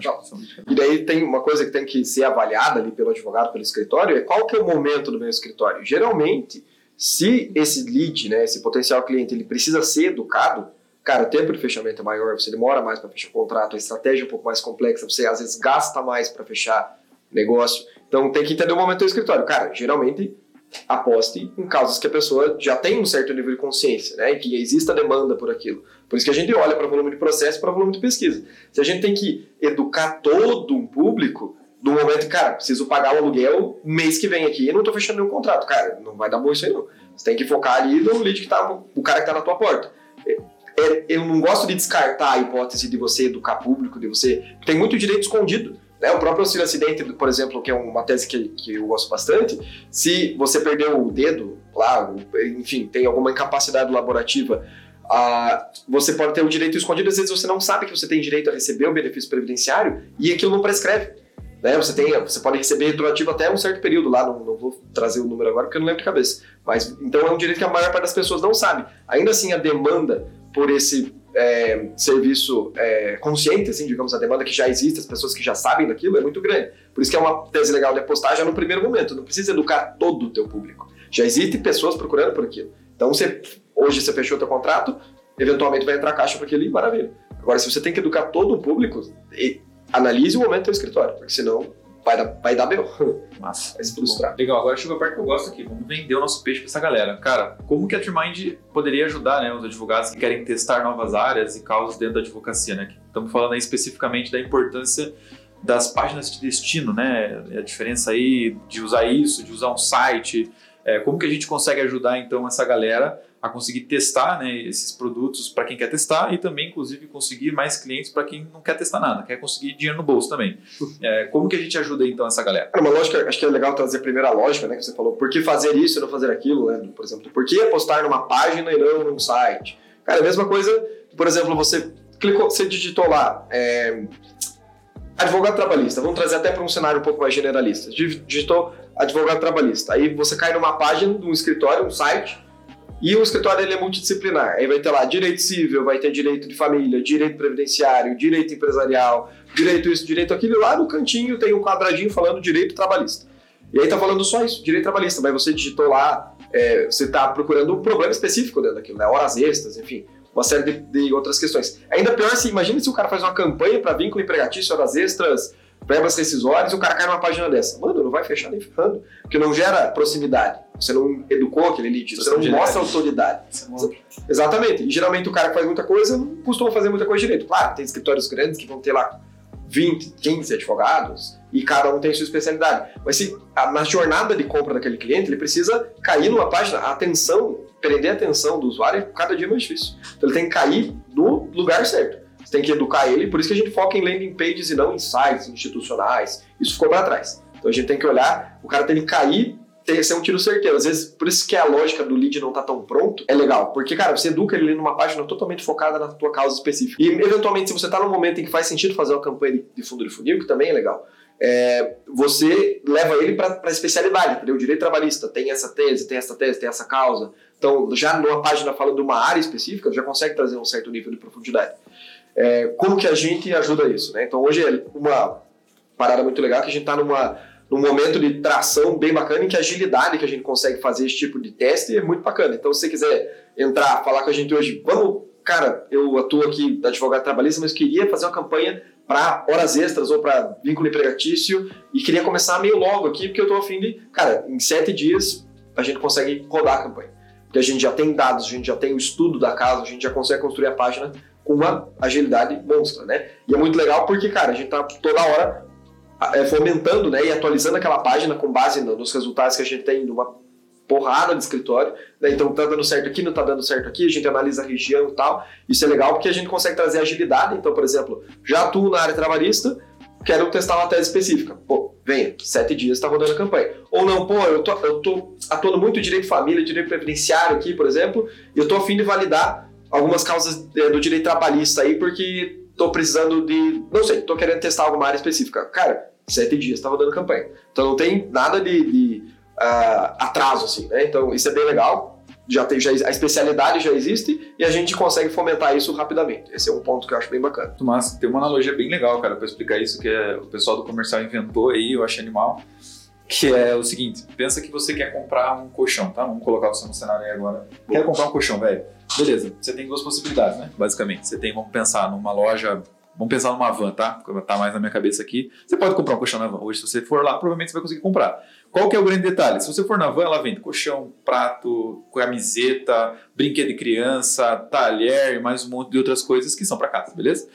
E daí tem uma coisa que tem que ser avaliada ali pelo advogado, pelo escritório, é qual que é o momento do meu escritório. Geralmente se esse lead, né, esse potencial cliente, ele precisa ser educado, cara, o tempo de fechamento é maior, você demora mais para fechar o contrato, a estratégia é um pouco mais complexa, você às vezes gasta mais para fechar negócio. Então tem que entender o momento do escritório. Cara, geralmente aposte em causas que a pessoa já tem um certo nível de consciência, né, e que exista demanda por aquilo. Por isso que a gente olha para volume de processo, para volume de pesquisa. Se a gente tem que educar todo um público, do momento, cara, preciso pagar o aluguel mês que vem aqui e não tô fechando nenhum contrato. Cara, não vai dar bom isso aí não. Você tem que focar ali no lead que tá, o cara que tá na tua porta. É, eu não gosto de descartar a hipótese de você educar público, de você. Tem muito direito escondido. Né? O próprio auxílio acidente, por exemplo, que é uma tese que, que eu gosto bastante, se você perdeu o dedo lá, enfim, tem alguma incapacidade laborativa, ah, você pode ter o direito escondido, às vezes você não sabe que você tem direito a receber o benefício previdenciário e aquilo não prescreve. Né? Você, tem, você pode receber retroativo até um certo período lá, não, não, vou trazer o número agora porque eu não lembro de cabeça. Mas então é um direito que a maior parte das pessoas não sabe. Ainda assim, a demanda por esse é, serviço é, consciente, assim, digamos, a demanda que já existe, as pessoas que já sabem daquilo, é muito grande. Por isso que é uma tese legal de apostar já no primeiro momento. Não precisa educar todo o teu público. Já existem pessoas procurando por aquilo. Então, você, hoje você fechou o teu contrato, eventualmente vai entrar caixa para aquilo maravilha. Agora, se você tem que educar todo o público, analise o momento do teu escritório, porque senão vai dar, vai dar meu. Massa. Vai se frustrar. Legal, agora chegou a parte que eu gosto aqui. Vamos vender o nosso peixe para essa galera. Cara, como que a Trimind poderia ajudar né, os advogados que querem testar novas áreas e causas dentro da advocacia? Né? Estamos falando aí especificamente da importância das páginas de destino, né? A diferença aí de usar isso, de usar um site. É, como que a gente consegue ajudar então essa galera a conseguir testar né, esses produtos para quem quer testar e também, inclusive, conseguir mais clientes para quem não quer testar nada, quer conseguir dinheiro no bolso também. É, como que a gente ajuda então essa galera? É uma lógica, acho que é legal trazer a lógica, né, que você falou, por que fazer isso e não fazer aquilo, né? Por exemplo, por que apostar numa página e não num site? Cara, a mesma coisa, por exemplo, você clicou, você digitou lá, é, advogado trabalhista, vamos trazer até para um cenário um pouco mais generalista. Digitou advogado trabalhista, aí você cai numa página de um escritório, um site, e o escritório ele é multidisciplinar. Aí vai ter lá direito civil, vai ter direito de família, direito previdenciário, direito empresarial, direito isso, direito aquilo. Lá no cantinho tem um quadradinho falando direito trabalhista. E aí tá falando só isso, direito trabalhista. Mas você digitou lá, é, você está procurando um problema específico dentro daquilo, né? Horas extras, enfim, uma série de, de outras questões. Ainda pior se imagina se o cara faz uma campanha para vínculo empregatício, horas extras, verbas rescisórias e o cara cai numa página dessa. Mano, não vai fechar nem ferrando, porque não gera proximidade. Você não educou aquele lead, você não mostra autoridade. Exatamente. E geralmente o cara que faz muita coisa não costuma fazer muita coisa direito. Claro, tem escritórios grandes que vão ter lá 20, 15 advogados e cada um tem sua especialidade. Mas se na jornada de compra daquele cliente, ele precisa cair numa página, a atenção, prender a atenção do usuário é cada dia mais difícil. Então ele tem que cair no lugar certo. Você tem que educar ele, por isso que a gente foca em landing pages e não em sites institucionais. Isso ficou para trás. Então a gente tem que olhar, o cara tem que cair ter, ser um tiro certeiro. Às vezes, por isso que a lógica do lead não tá tão pronto, é legal. Porque, cara, você educa ele numa página totalmente focada na tua causa específica. E, eventualmente, se você tá num momento em que faz sentido fazer uma campanha de fundo de funil, que também é legal, é, você leva ele para a especialidade, entendeu? O direito trabalhista tem essa tese, tem essa tese, tem essa causa. Então, já numa página falando de uma área específica, já consegue trazer um certo nível de profundidade. É, como que a gente ajuda isso? Né? Então hoje é uma parada muito legal que a gente está numa num momento de tração bem bacana em que a agilidade que a gente consegue fazer esse tipo de teste é muito bacana. Então se você quiser entrar, falar com a gente hoje, vamos, cara, eu atuo aqui da advogado trabalhista, mas queria fazer uma campanha para horas extras ou para vínculo empregatício e queria começar meio logo aqui porque eu estou afim de, cara, em sete dias a gente consegue rodar a campanha. porque a gente já tem dados, a gente já tem o estudo da casa, a gente já consegue construir a página com uma agilidade monstra, né? E é muito legal porque, cara, a gente tá toda hora é, fomentando né, e atualizando aquela página com base nos resultados que a gente tem numa porrada de escritório, né? então tá dando certo aqui, não tá dando certo aqui, a gente analisa a região e tal. Isso é legal porque a gente consegue trazer agilidade. Então, por exemplo, já atuo na área trabalhista, quero testar uma tese específica. Pô, venha, sete dias está rodando a campanha. Ou não, pô, eu tô, eu tô atuando muito direito família, direito previdenciário aqui, por exemplo, e eu tô afim de validar algumas causas é, do direito trabalhista aí, porque tô precisando de, não sei, tô querendo testar alguma área específica. Cara, sete dias está rodando campanha. Então não tem nada de, de uh, atraso, assim, né? Então isso é bem legal. Já tem, já, a especialidade já existe e a gente consegue fomentar isso rapidamente. Esse é um ponto que eu acho bem bacana. Tomás, tem uma analogia bem legal, cara, para explicar isso que é, o pessoal do comercial inventou aí, eu achei animal. Que é o seguinte: pensa que você quer comprar um colchão, tá? Vamos colocar você no cenário aí agora. Quer comprar um colchão, velho? Beleza, você tem duas possibilidades, né? Basicamente. Você tem, vamos pensar numa loja Vamos pensar numa van, tá? Tá mais na minha cabeça aqui. Você pode comprar um colchão na van. Hoje, se você for lá, provavelmente você vai conseguir comprar. Qual que é o grande detalhe? Se você for na van, ela vende colchão, prato, camiseta, brinquedo de criança, talher mais um monte de outras coisas que são para casa, beleza?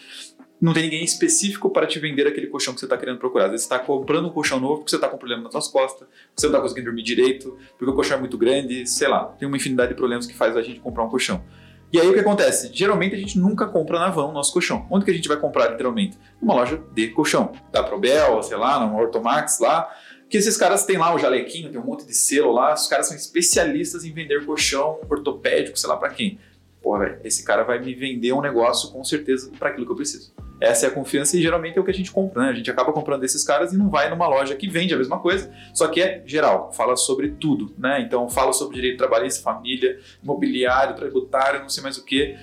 Não tem ninguém específico para te vender aquele colchão que você está querendo procurar. Às vezes você está comprando um colchão novo porque você está com problema nas suas costas, você não está conseguindo dormir direito, porque o colchão é muito grande, sei lá. Tem uma infinidade de problemas que faz a gente comprar um colchão. E aí o que acontece? Geralmente a gente nunca compra na van o nosso colchão. Onde que a gente vai comprar literalmente? Numa loja de colchão. Da Probel, sei lá, numa Ortomax lá. Que esses caras têm lá o jalequinho, tem um monte de selo lá. Os caras são especialistas em vender colchão ortopédico, sei lá para quem. Velho, esse cara vai me vender um negócio com certeza para aquilo que eu preciso. Essa é a confiança e geralmente é o que a gente compra, né? A gente acaba comprando desses caras e não vai numa loja que vende a mesma coisa, só que é geral, fala sobre tudo, né? Então fala sobre direito trabalhista, família, imobiliário, tributário, não sei mais o que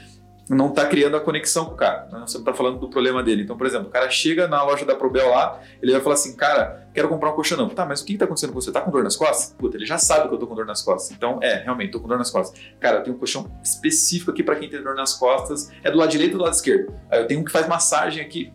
não está criando a conexão com o cara. Né? Você está falando do problema dele. Então, por exemplo, o cara chega na loja da Probel lá, ele vai falar assim, cara, quero comprar um colchão não. Tá, mas o que está acontecendo com você? Tá com dor nas costas? Puta, ele já sabe que eu tô com dor nas costas. Então, é, realmente, tô com dor nas costas. Cara, eu tenho um colchão específico aqui para quem tem dor nas costas. É do lado direito ou do lado esquerdo? Aí eu tenho um que faz massagem aqui.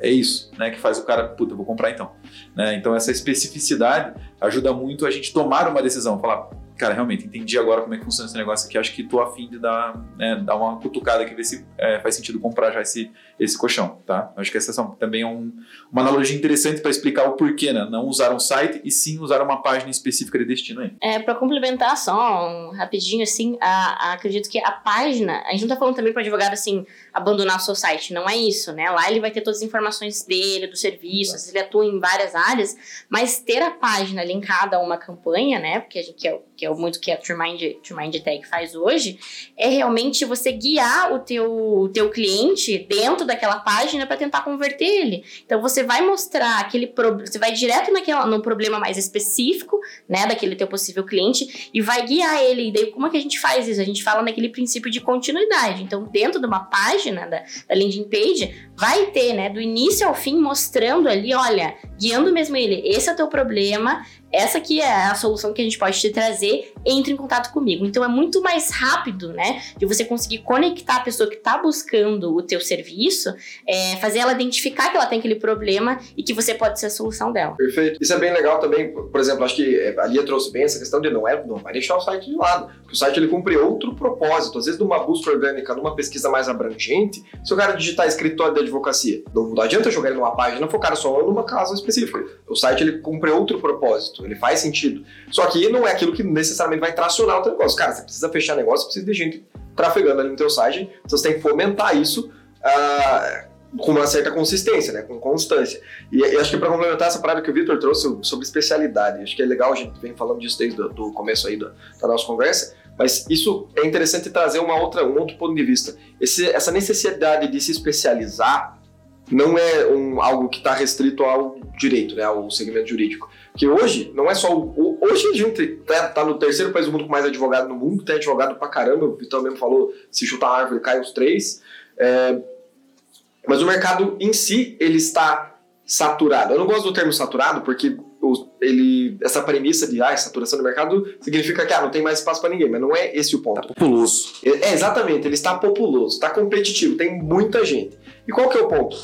É isso, né, que faz o cara, puta, vou comprar então. Né? Então, essa especificidade ajuda muito a gente tomar uma decisão, falar, cara, realmente entendi agora como é que funciona esse negócio aqui. Acho que tô afim de dar, né, dar uma cutucada aqui, ver se é, faz sentido comprar já esse, esse colchão, tá? Acho que essa também é um, uma analogia interessante para explicar o porquê, né? Não usar um site e sim usar uma página específica de destino aí. É, para complementar só um, rapidinho, assim, a, a, acredito que a página, a gente não tá falando também para advogado, assim, abandonar o seu site, não é isso, né? Lá ele vai ter todas as informações dele, dos serviços, ele atua em várias áreas, mas ter a página linkada a uma campanha, né? Porque a gente quer que é muito que a Trimind, Trimind Tech faz hoje, é realmente você guiar o teu, o teu cliente dentro daquela página para tentar converter ele. Então você vai mostrar aquele problema, você vai direto naquela, no problema mais específico, né, daquele teu possível cliente e vai guiar ele. E daí como é que a gente faz isso? A gente fala naquele princípio de continuidade. Então dentro de uma página da, da landing page vai ter, né, do início ao fim mostrando ali, olha, guiando mesmo ele, esse é o teu problema, essa aqui é a solução que a gente pode te trazer, entre em contato comigo. Então é muito mais rápido, né, de você conseguir conectar a pessoa que está buscando o teu serviço, é, fazer ela identificar que ela tem aquele problema e que você pode ser a solução dela. Perfeito. Isso é bem legal também, por exemplo, acho que é, a Lia trouxe bem essa questão de não é, não vai deixar o site de lado, porque o site ele cumpre outro propósito. Às vezes, numa busca orgânica, numa pesquisa mais abrangente, se o cara digitar escritório de advocacia, não, adianta jogar ele numa página focar só numa casa específica. O site ele cumpre outro propósito ele faz sentido. Só que não é aquilo que necessariamente vai tracionar o teu negócio. Cara, você precisa fechar negócio, você precisa de gente trafegando ali no teu site, então você tem que fomentar isso uh, com uma certa consistência, né, com constância. E, e acho que para complementar essa parada que o Victor trouxe sobre especialidade, acho que é legal, a gente vem falando disso desde o começo aí da, da nossa conversa, mas isso é interessante trazer uma outra, um outro ponto de vista. Esse, essa necessidade de se especializar não é um, algo que está restrito ao direito, né, ao segmento jurídico. Que hoje, não é só. O, hoje a gente tá, tá, no terceiro país do mundo com mais advogado no mundo, tem advogado pra caramba, o Vitor mesmo falou: se chutar a árvore, cai os três. É, mas o mercado em si, ele está saturado. Eu não gosto do termo saturado porque ele, essa premissa de ah, saturação do mercado significa que ah, não tem mais espaço para ninguém, mas não é esse o ponto. Tá populoso. É, é, exatamente, ele está populoso, está competitivo, tem muita gente. E qual que é o ponto?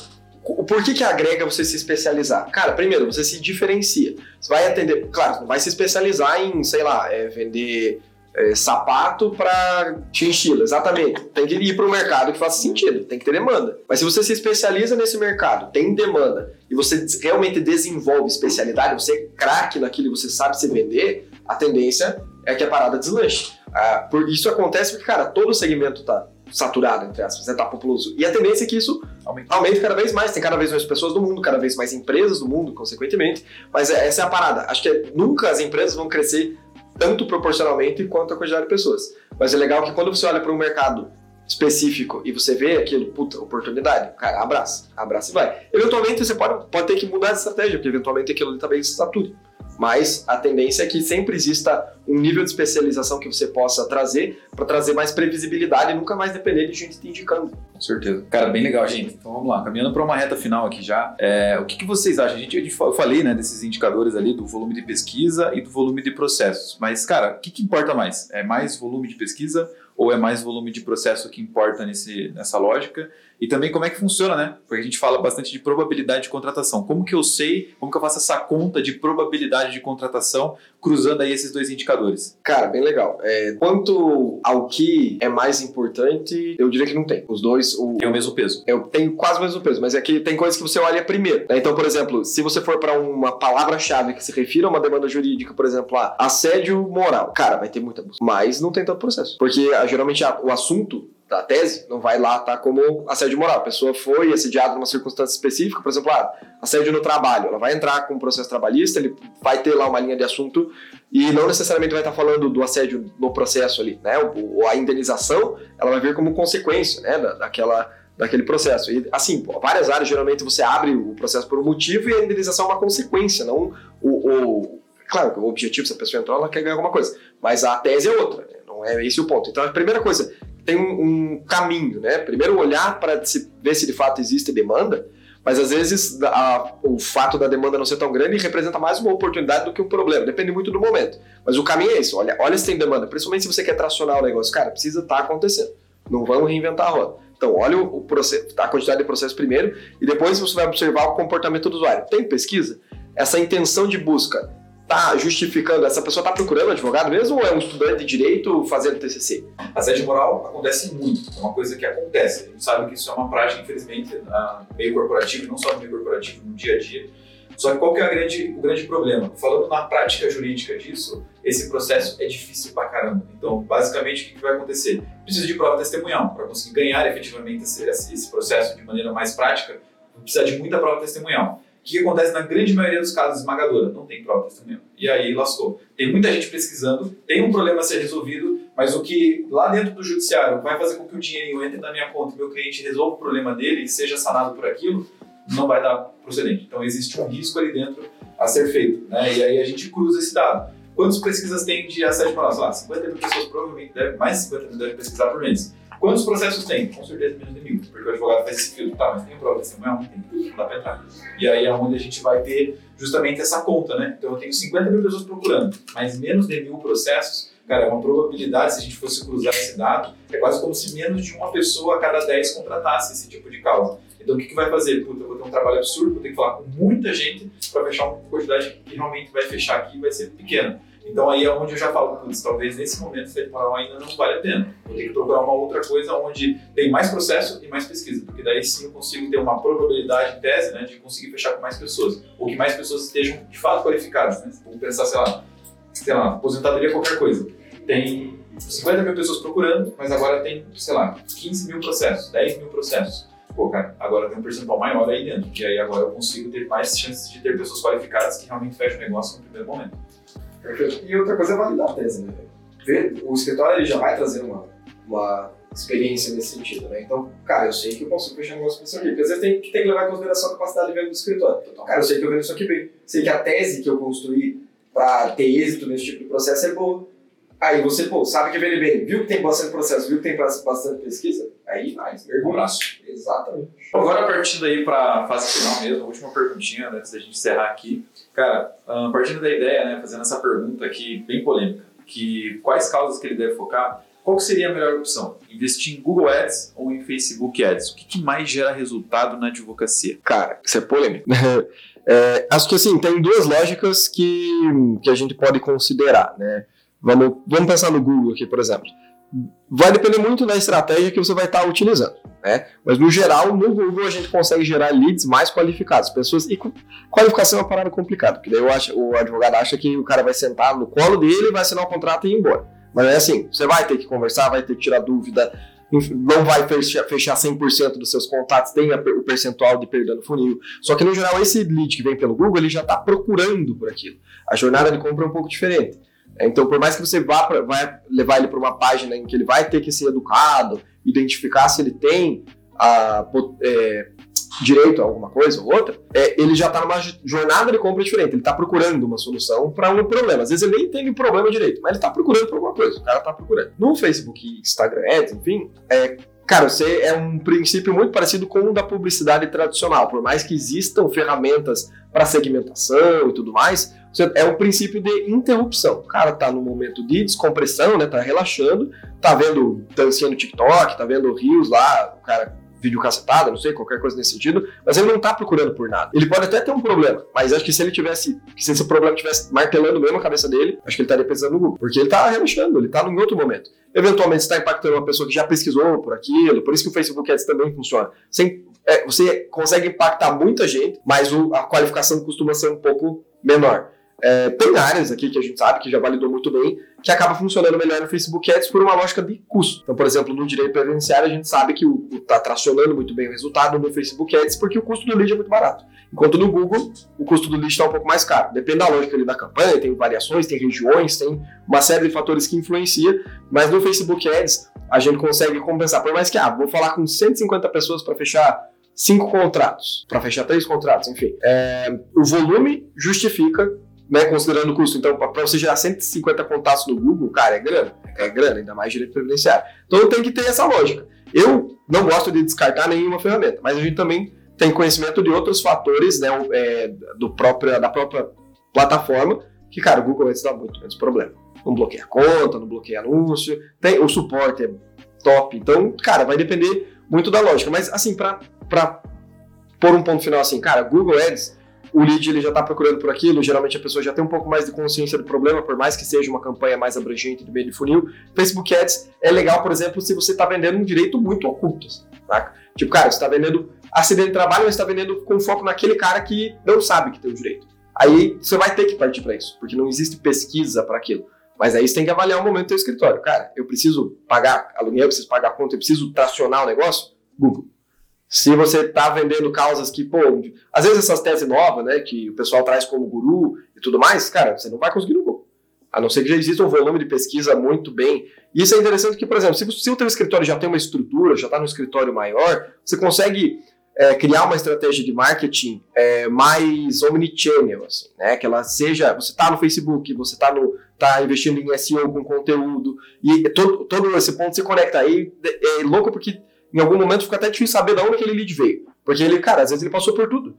Por que, que agrega você se especializar? Cara, primeiro, você se diferencia. Você vai atender, claro, não vai se especializar em, sei lá, é, vender é, sapato para chinchila, exatamente. Tem que ir para o mercado que faça sentido, tem que ter demanda. Mas se você se especializa nesse mercado, tem demanda, e você realmente desenvolve especialidade, você é craque naquilo e você sabe se vender, a tendência é que a parada deslanche. Ah, por isso acontece porque, cara, todo segmento tá saturado, entre aspas, né, tá populoso. E a tendência é que isso Aumenta. aumente cada vez mais. Tem cada vez mais pessoas do mundo, cada vez mais empresas do mundo, consequentemente. Mas é, essa é a parada. Acho que é, nunca as empresas vão crescer tanto proporcionalmente quanto a quantidade de pessoas. Mas é legal que quando você olha para um mercado específico e você vê aquilo, puta, oportunidade, cara, abraça, abraça e vai. Eventualmente você pode, pode ter que mudar de estratégia, porque eventualmente aquilo ali também se sature. Mas a tendência é que sempre exista um nível de especialização que você possa trazer para trazer mais previsibilidade e nunca mais depender de gente te indicando. Com certeza. Cara, bem legal, gente. Então vamos lá, caminhando para uma reta final aqui já. É, o que, que, vocês acham? A gente, eu falei né, desses indicadores ali do volume de pesquisa e do volume de processos. Mas, cara, o que, que importa mais? É mais volume de pesquisa ou é mais volume de processo que importa nesse, nessa lógica? E também como é que funciona, né? Porque a gente fala bastante de probabilidade de contratação. Como que eu sei, como que eu faço essa conta de probabilidade de contratação cruzando aí esses dois indicadores? Cara, bem legal. É, quanto ao que é mais importante, eu diria que não tem. Os dois... O, tem o mesmo peso. Eu tenho quase o mesmo peso, mas é que tem coisas que você olha primeiro. Né? Então, por exemplo, se você for para uma palavra-chave que se refira a uma demanda jurídica, por exemplo, ah, assédio moral, cara, vai ter muita busca. Mas não tem tanto processo. Porque geralmente o assunto da tese não vai lá estar tá como assédio moral. A pessoa foi assediada numa circunstância específica, por exemplo, ah, assédio no trabalho. Ela vai entrar com um processo trabalhista, ele vai ter lá uma linha de assunto e não necessariamente vai estar tá falando do assédio no processo ali, né? Ou a indenização, ela vai vir como consequência, né, daquela daquele processo. E assim, várias áreas geralmente você abre o processo por um motivo e a indenização é uma consequência, não o, o claro, o objetivo se a pessoa entrou, ela quer ganhar alguma coisa, mas a tese é outra, né? não é esse o ponto. Então a primeira coisa tem um, um caminho, né? Primeiro olhar para ver se de fato existe demanda, mas às vezes a, o fato da demanda não ser tão grande representa mais uma oportunidade do que um problema, depende muito do momento. Mas o caminho é isso, olha, olha se tem demanda, principalmente se você quer tracionar o negócio, cara, precisa estar tá acontecendo, não vamos reinventar a roda. Então, olha o, o processo, a quantidade de processo primeiro e depois você vai observar o comportamento do usuário. Tem pesquisa? Essa intenção de busca tá justificando, essa pessoa está procurando advogado mesmo ou é um estudante de direito fazendo TCC? Assédio moral acontece muito, é uma coisa que acontece. A gente sabe que isso é uma prática, infelizmente, no meio corporativo, não só no meio corporativo, no dia a dia. Só que qual que é grande, o grande problema? Falando na prática jurídica disso, esse processo é difícil pra caramba. Então, basicamente, o que vai acontecer? Precisa de prova testemunhal. Para conseguir ganhar efetivamente esse, esse processo de maneira mais prática, precisa de muita prova testemunhal. O que acontece na grande maioria dos casos esmagadora? Não tem prova testemunhal. E aí lascou. Tem muita gente pesquisando, tem um problema a ser resolvido, mas o que lá dentro do judiciário vai fazer com que o dinheirinho entre na minha conta e meu cliente resolva o problema dele e seja sanado por aquilo, não vai dar procedente. Então existe um risco ali dentro a ser feito. Né? E aí a gente cruza esse dado. Quantas pesquisas tem de assédio moral? Lá, 50 mil pessoas provavelmente devem, mais de 50 mil devem pesquisar por mês. Quantos processos tem? Com certeza menos de mil, porque o advogado faz esse filtro, tá, mas tem prova testemunhal? Não tem, não dá pra entrar. E aí é onde a gente vai ter justamente essa conta, né? Então eu tenho 50 mil pessoas procurando, mas menos de mil processos, cara, é uma probabilidade, se a gente fosse cruzar esse dado, é quase como se menos de uma pessoa a cada 10 contratasse esse tipo de causa. Então o que, que vai fazer? Puta, eu vou ter um trabalho absurdo, vou ter que falar com muita gente para fechar uma quantidade que realmente vai fechar aqui vai ser pequena. Então aí é onde eu já falo, putz, talvez nesse momento esse temporal ainda não vale a pena. Vou ter que procurar uma outra coisa onde tem mais processo e mais pesquisa, porque daí sim eu consigo ter uma probabilidade em tese né, de conseguir fechar com mais pessoas, ou que mais pessoas estejam de fato qualificadas. Né? Vamos pensar, sei lá, sei lá, aposentadoria qualquer coisa. Tem 50 mil pessoas procurando, mas agora tem, sei lá, 15 mil processos, 10 mil processos. Pô, cara, agora tem um percentual maior aí dentro, e aí agora eu consigo ter mais chances de ter pessoas qualificadas que realmente fecham o negócio no primeiro momento. Perfeito. E outra coisa é validar a tese, né? O escritório ele já vai trazer uma, uma experiência nesse sentido, né? Então, cara, eu sei que eu consigo fechar um negócio com isso aqui. Porque às vezes tem, tem que levar em consideração a capacidade de venda do escritório. Então, cara, eu sei que eu vendo isso aqui bem. Sei que a tese que eu construí para ter êxito nesse tipo de processo é boa. Aí você, pô, sabe que vende bem, viu que tem bastante processo, viu que tem bastante pesquisa, aí mais, mergulha. Um abraço. Exatamente. Agora partindo aí para a fase final mesmo, a última perguntinha antes da gente encerrar aqui. Cara, uh, partindo da ideia, né, fazendo essa pergunta aqui bem polêmica, que quais causas que ele deve focar, qual seria a melhor opção? Investir em Google Ads ou em Facebook Ads? O que, que mais gera resultado na advocacia? Cara, isso é polêmico. é, acho que assim, tem duas lógicas que, que a gente pode considerar, né? Vamos, vamos pensar no Google aqui, por exemplo. Vai depender muito da estratégia que você vai estar utilizando, né? Mas no geral, no Google a gente consegue gerar leads mais qualificados, pessoas e qualificação é uma parada complicada, porque daí eu acho, o advogado acha que o cara vai sentar no colo dele, vai assinar o contrato e ir embora. Mas é assim, você vai ter que conversar, vai ter que tirar dúvida, não vai fechar, fechar 100% dos seus contatos, tem o percentual de perda no funil. Só que no geral, esse lead que vem pelo Google, ele já está procurando por aquilo. A jornada de compra é um pouco diferente. Então, por mais que você vá pra, vai levar ele para uma página em que ele vai ter que ser educado, identificar se ele tem a, é, direito a alguma coisa ou outra, é, ele já está numa jornada de compra diferente. Ele está procurando uma solução para um problema. Às vezes ele nem teve problema direito, mas ele está procurando por alguma coisa. O cara está procurando. No Facebook, Instagram Ads, enfim, é, Cara, você é um princípio muito parecido com o da publicidade tradicional. Por mais que existam ferramentas para segmentação e tudo mais, é um princípio de interrupção. O cara tá no momento de descompressão, né? Tá relaxando, tá vendo dancinha no TikTok, tá vendo rios lá, o cara vídeo cacetada, não sei, qualquer coisa nesse sentido, mas ele não tá procurando por nada. Ele pode até ter um problema, mas acho que se ele tivesse, se esse problema tivesse martelando mesmo a cabeça dele, acho que ele estaria pensando no Google, porque ele tá relaxando, ele tá em outro momento. Eventualmente está impactando uma pessoa que já pesquisou por aquilo, por isso que o Facebook Ads também funciona. Sem, é, você consegue impactar muita gente, mas o, a qualificação costuma ser um pouco menor. É, tem áreas aqui que a gente sabe que já validou muito bem, que acaba funcionando melhor no Facebook Ads por uma lógica de custo. Então, por exemplo, no direito previdenciário, a gente sabe que está tracionando muito bem o resultado no Facebook Ads porque o custo do lead é muito barato. Enquanto no Google, o custo do lead está um pouco mais caro. Depende da lógica ali da campanha, tem variações, tem regiões, tem uma série de fatores que influencia, mas no Facebook Ads a gente consegue compensar. Por mais que, ah, vou falar com 150 pessoas para fechar cinco contratos, para fechar três contratos, enfim. É, o volume justifica né, considerando o custo. Então, para você gerar 150 contatos no Google, cara, é grana. É grana, ainda mais direito previdenciário. Então, tem que ter essa lógica. Eu não gosto de descartar nenhuma ferramenta, mas a gente também tem conhecimento de outros fatores né, é, do próprio, da própria plataforma que, cara, o Google vai te dar muito menos problema. Não bloqueia conta, não bloqueia anúncio, tem, o suporte é top. Então, cara, vai depender muito da lógica. Mas, assim, para pôr um ponto final assim, cara, Google Ads o lead ele já está procurando por aquilo, geralmente a pessoa já tem um pouco mais de consciência do problema, por mais que seja uma campanha mais abrangente do meio de funil. Facebook Ads é legal, por exemplo, se você está vendendo um direito muito oculto, tá? Tipo, cara, você está vendendo acidente de trabalho, mas está vendendo com foco naquele cara que não sabe que tem o direito. Aí você vai ter que partir para isso, porque não existe pesquisa para aquilo. Mas aí você tem que avaliar o momento do seu escritório. Cara, eu preciso pagar aluguel, eu preciso pagar conta, eu preciso tracionar o negócio? Google. Se você está vendendo causas que, pô, às vezes essas teses novas, né, que o pessoal traz como guru e tudo mais, cara, você não vai conseguir no Google. A não ser que já exista um volume de pesquisa muito bem. E isso é interessante que, por exemplo, se, se o teu escritório já tem uma estrutura, já está no escritório maior, você consegue é, criar uma estratégia de marketing é, mais omnichannel, assim, né? Que ela seja, você está no Facebook, você está no, tá investindo em SEO com conteúdo e todo, todo esse ponto se conecta aí é, é louco porque em algum momento fica até difícil saber de onde aquele lead veio. Porque ele, cara, às vezes ele passou por tudo.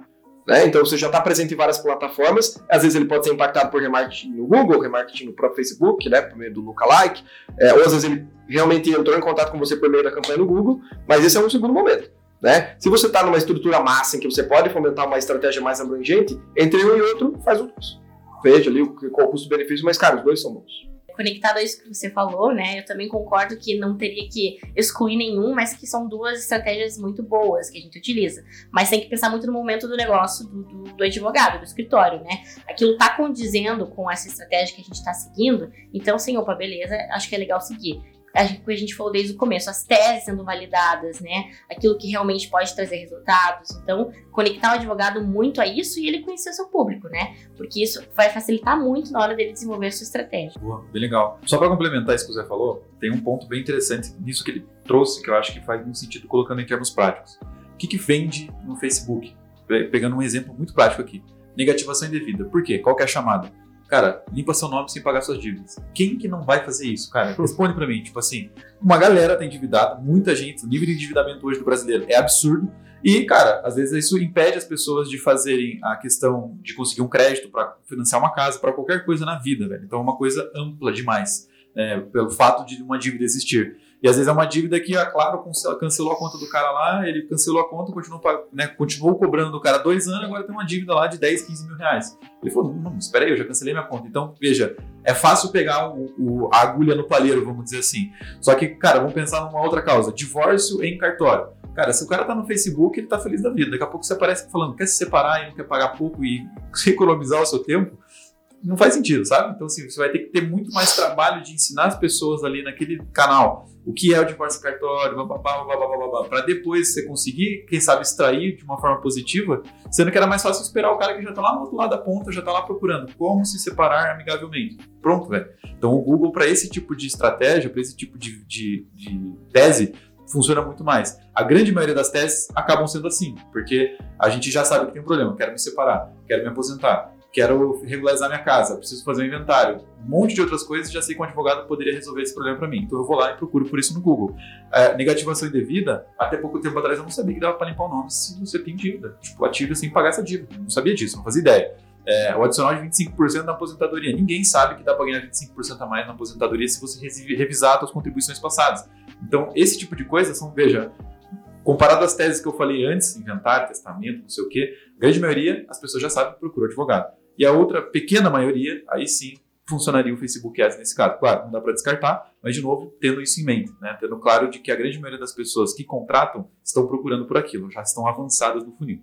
Né? Então você já está presente em várias plataformas, às vezes ele pode ser impactado por remarketing no Google, remarketing no próprio Facebook, né, por meio do lookalike, é, ou às vezes ele realmente entrou em contato com você por meio da campanha no Google, mas esse é um segundo momento. Né? Se você está numa estrutura massa em que você pode fomentar uma estratégia mais abrangente, entre um e outro, faz o dois. Veja ali qual o custo-benefício, mas cara, os dois são bons conectado a isso que você falou, né? Eu também concordo que não teria que excluir nenhum, mas que são duas estratégias muito boas que a gente utiliza. Mas tem que pensar muito no momento do negócio do, do, do advogado, do escritório, né? Aquilo tá condizendo com essa estratégia que a gente está seguindo, então, sim, opa, beleza, acho que é legal seguir que a gente falou desde o começo, as teses sendo validadas, né? Aquilo que realmente pode trazer resultados. Então, conectar o advogado muito a isso e ele conhecer o seu público, né? Porque isso vai facilitar muito na hora dele desenvolver a sua estratégia. Boa, bem legal. Só para complementar isso que o Zé falou, tem um ponto bem interessante nisso que ele trouxe, que eu acho que faz muito sentido colocando em termos práticos. O que, que vende no Facebook? Pegando um exemplo muito prático aqui. Negativação indevida. Por quê? Qual que é a chamada? Cara, limpa seu nome sem pagar suas dívidas. Quem que não vai fazer isso, cara? Responde para mim. Tipo assim, uma galera tá endividada, muita gente, o nível de endividamento hoje do brasileiro é absurdo. E, cara, às vezes isso impede as pessoas de fazerem a questão de conseguir um crédito para financiar uma casa, para qualquer coisa na vida, velho. Então é uma coisa ampla demais, é, pelo fato de uma dívida existir. E às vezes é uma dívida que a Claro cancelou a conta do cara lá, ele cancelou a conta, continuou, né, continuou cobrando do cara dois anos, agora tem uma dívida lá de 10, 15 mil reais. Ele falou, não, espera aí, eu já cancelei minha conta. Então, veja, é fácil pegar o, o, a agulha no palheiro, vamos dizer assim. Só que, cara, vamos pensar numa outra causa, divórcio em cartório. Cara, se o cara tá no Facebook, ele tá feliz da vida. Daqui a pouco você aparece falando, quer se separar e não quer pagar pouco e economizar o seu tempo não faz sentido, sabe? Então, assim, você vai ter que ter muito mais trabalho de ensinar as pessoas ali naquele canal o que é o divórcio cartório, para depois você conseguir, quem sabe, extrair de uma forma positiva, sendo que era mais fácil esperar o cara que já está lá no outro lado da ponta, já está lá procurando como se separar amigavelmente. Pronto, velho. Então, o Google, para esse tipo de estratégia, para esse tipo de, de, de tese, funciona muito mais. A grande maioria das teses acabam sendo assim, porque a gente já sabe que tem um problema, quero me separar, quero me aposentar, quero regularizar minha casa, preciso fazer um inventário, um monte de outras coisas, já sei que um advogado poderia resolver esse problema para mim. Então eu vou lá e procuro por isso no Google. É, negativação indevida, até pouco tempo atrás eu não sabia que dava para limpar o nome se você tem dívida. Tipo, ativa sem pagar essa dívida. Não sabia disso, não fazia ideia. É, o adicional de 25% na aposentadoria. Ninguém sabe que dá para ganhar 25% a mais na aposentadoria se você revisar as contribuições passadas. Então, esse tipo de coisa são, veja, comparado às teses que eu falei antes, inventário, testamento, não sei o quê, grande maioria as pessoas já sabem que advogado. E a outra pequena maioria, aí sim, funcionaria o Facebook Ads nesse caso. Claro, não dá para descartar, mas de novo, tendo isso em mente, né? tendo claro de que a grande maioria das pessoas que contratam estão procurando por aquilo, já estão avançadas no funil.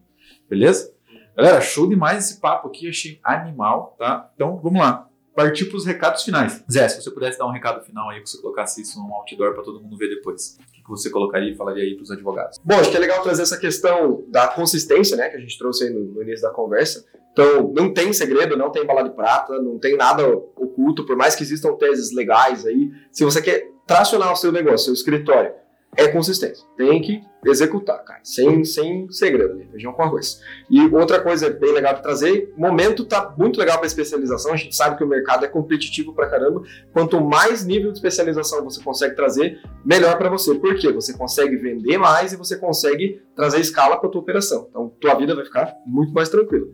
Beleza? Galera, show demais esse papo aqui, achei animal, tá? Então, vamos lá. Partir para os recados finais. Zé, se você pudesse dar um recado final aí, que você colocasse isso num outdoor para todo mundo ver depois, o que você colocaria e falaria aí para os advogados? Bom, acho que é legal trazer essa questão da consistência, né, que a gente trouxe aí no, no início da conversa. Então, não tem segredo, não tem bala de prata, não tem nada oculto, por mais que existam teses legais aí. Se você quer tracionar o seu negócio, seu escritório, é consistência. Tem que executar, cara. Sem, sem segredo ali, feijão com arroz. E outra coisa bem legal de trazer, momento tá muito legal para especialização. A gente sabe que o mercado é competitivo pra caramba. Quanto mais nível de especialização você consegue trazer, melhor para você. Por quê? Você consegue vender mais e você consegue trazer escala para tua operação. Então, tua vida vai ficar muito mais tranquila.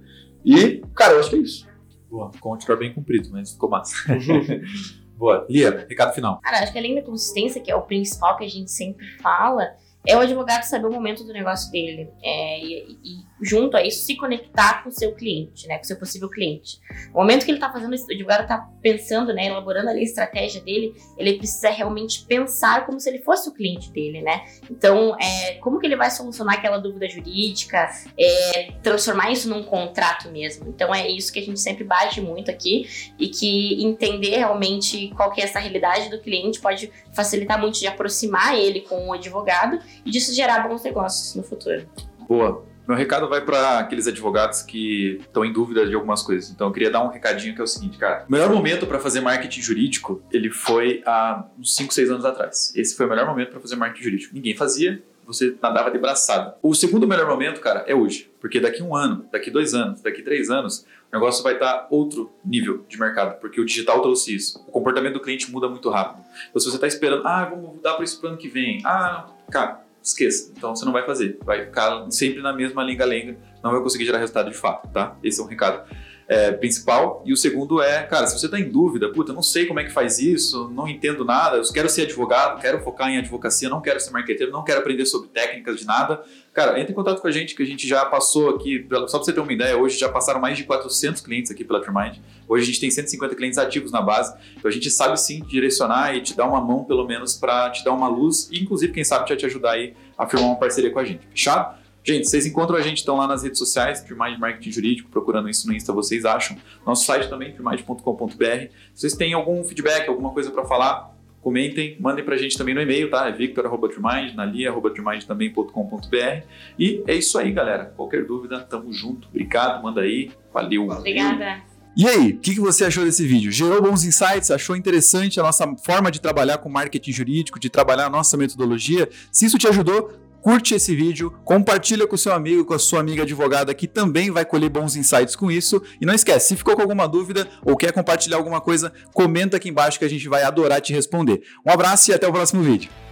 E, cara, eu acho que é isso. Boa, ficou um bem comprido, mas ficou massa. Boa. Lia, recado final. Cara, acho que além da consistência, que é o principal que a gente sempre fala, é o advogado saber o momento do negócio dele. É, e, e junto a isso, se conectar com o seu cliente, né, com o seu possível cliente. O momento que ele está fazendo o advogado está pensando, né, elaborando ali a estratégia dele, ele precisa realmente pensar como se ele fosse o cliente dele, né? Então, é, como que ele vai solucionar aquela dúvida jurídica, é, transformar isso num contrato mesmo. Então, é isso que a gente sempre bate muito aqui e que entender realmente qual que é essa realidade do cliente pode facilitar muito de aproximar ele com o advogado e disso gerar bons negócios no futuro. Boa. Meu recado vai para aqueles advogados que estão em dúvida de algumas coisas. Então, eu queria dar um recadinho que é o seguinte, cara. O melhor momento para fazer marketing jurídico, ele foi há uns 5, 6 anos atrás. Esse foi o melhor momento para fazer marketing jurídico. Ninguém fazia, você nadava de braçada. O segundo melhor momento, cara, é hoje. Porque daqui um ano, daqui dois anos, daqui três anos, o negócio vai estar outro nível de mercado, porque o digital trouxe isso. O comportamento do cliente muda muito rápido. Então, se você está esperando, ah, vamos mudar para isso para o ano que vem. Ah, cara, esqueça. Então você não vai fazer. Vai ficar sempre na mesma lenga-lenga, não vai conseguir gerar resultado de fato, tá? Esse é um recado é, principal. E o segundo é, cara, se você está em dúvida, puta, eu não sei como é que faz isso, não entendo nada, eu quero ser advogado, quero focar em advocacia, não quero ser marqueteiro, não quero aprender sobre técnicas de nada. Cara, entre em contato com a gente, que a gente já passou aqui, só para você ter uma ideia, hoje já passaram mais de 400 clientes aqui pela Trimind. Hoje a gente tem 150 clientes ativos na base, então a gente sabe sim direcionar e te dar uma mão, pelo menos, para te dar uma luz e, inclusive, quem sabe, já te ajudar aí a firmar uma parceria com a gente. Fechado? Gente, vocês encontram a gente então lá nas redes sociais, Firmage Marketing Jurídico, procurando isso no Insta, vocês acham. Nosso site também, firmage.com.br. Se vocês têm algum feedback, alguma coisa para falar, comentem, mandem pra gente também no e-mail, tá? É victor.trimind, nalia.trimind.com.br. E é isso aí, galera. Qualquer dúvida, tamo junto. Obrigado, manda aí. Valeu. Obrigada. E aí, o que, que você achou desse vídeo? Gerou bons insights? Achou interessante a nossa forma de trabalhar com marketing jurídico, de trabalhar a nossa metodologia? Se isso te ajudou, curte esse vídeo, compartilha com seu amigo, com a sua amiga advogada que também vai colher bons insights com isso. E não esquece, se ficou com alguma dúvida ou quer compartilhar alguma coisa, comenta aqui embaixo que a gente vai adorar te responder. Um abraço e até o próximo vídeo.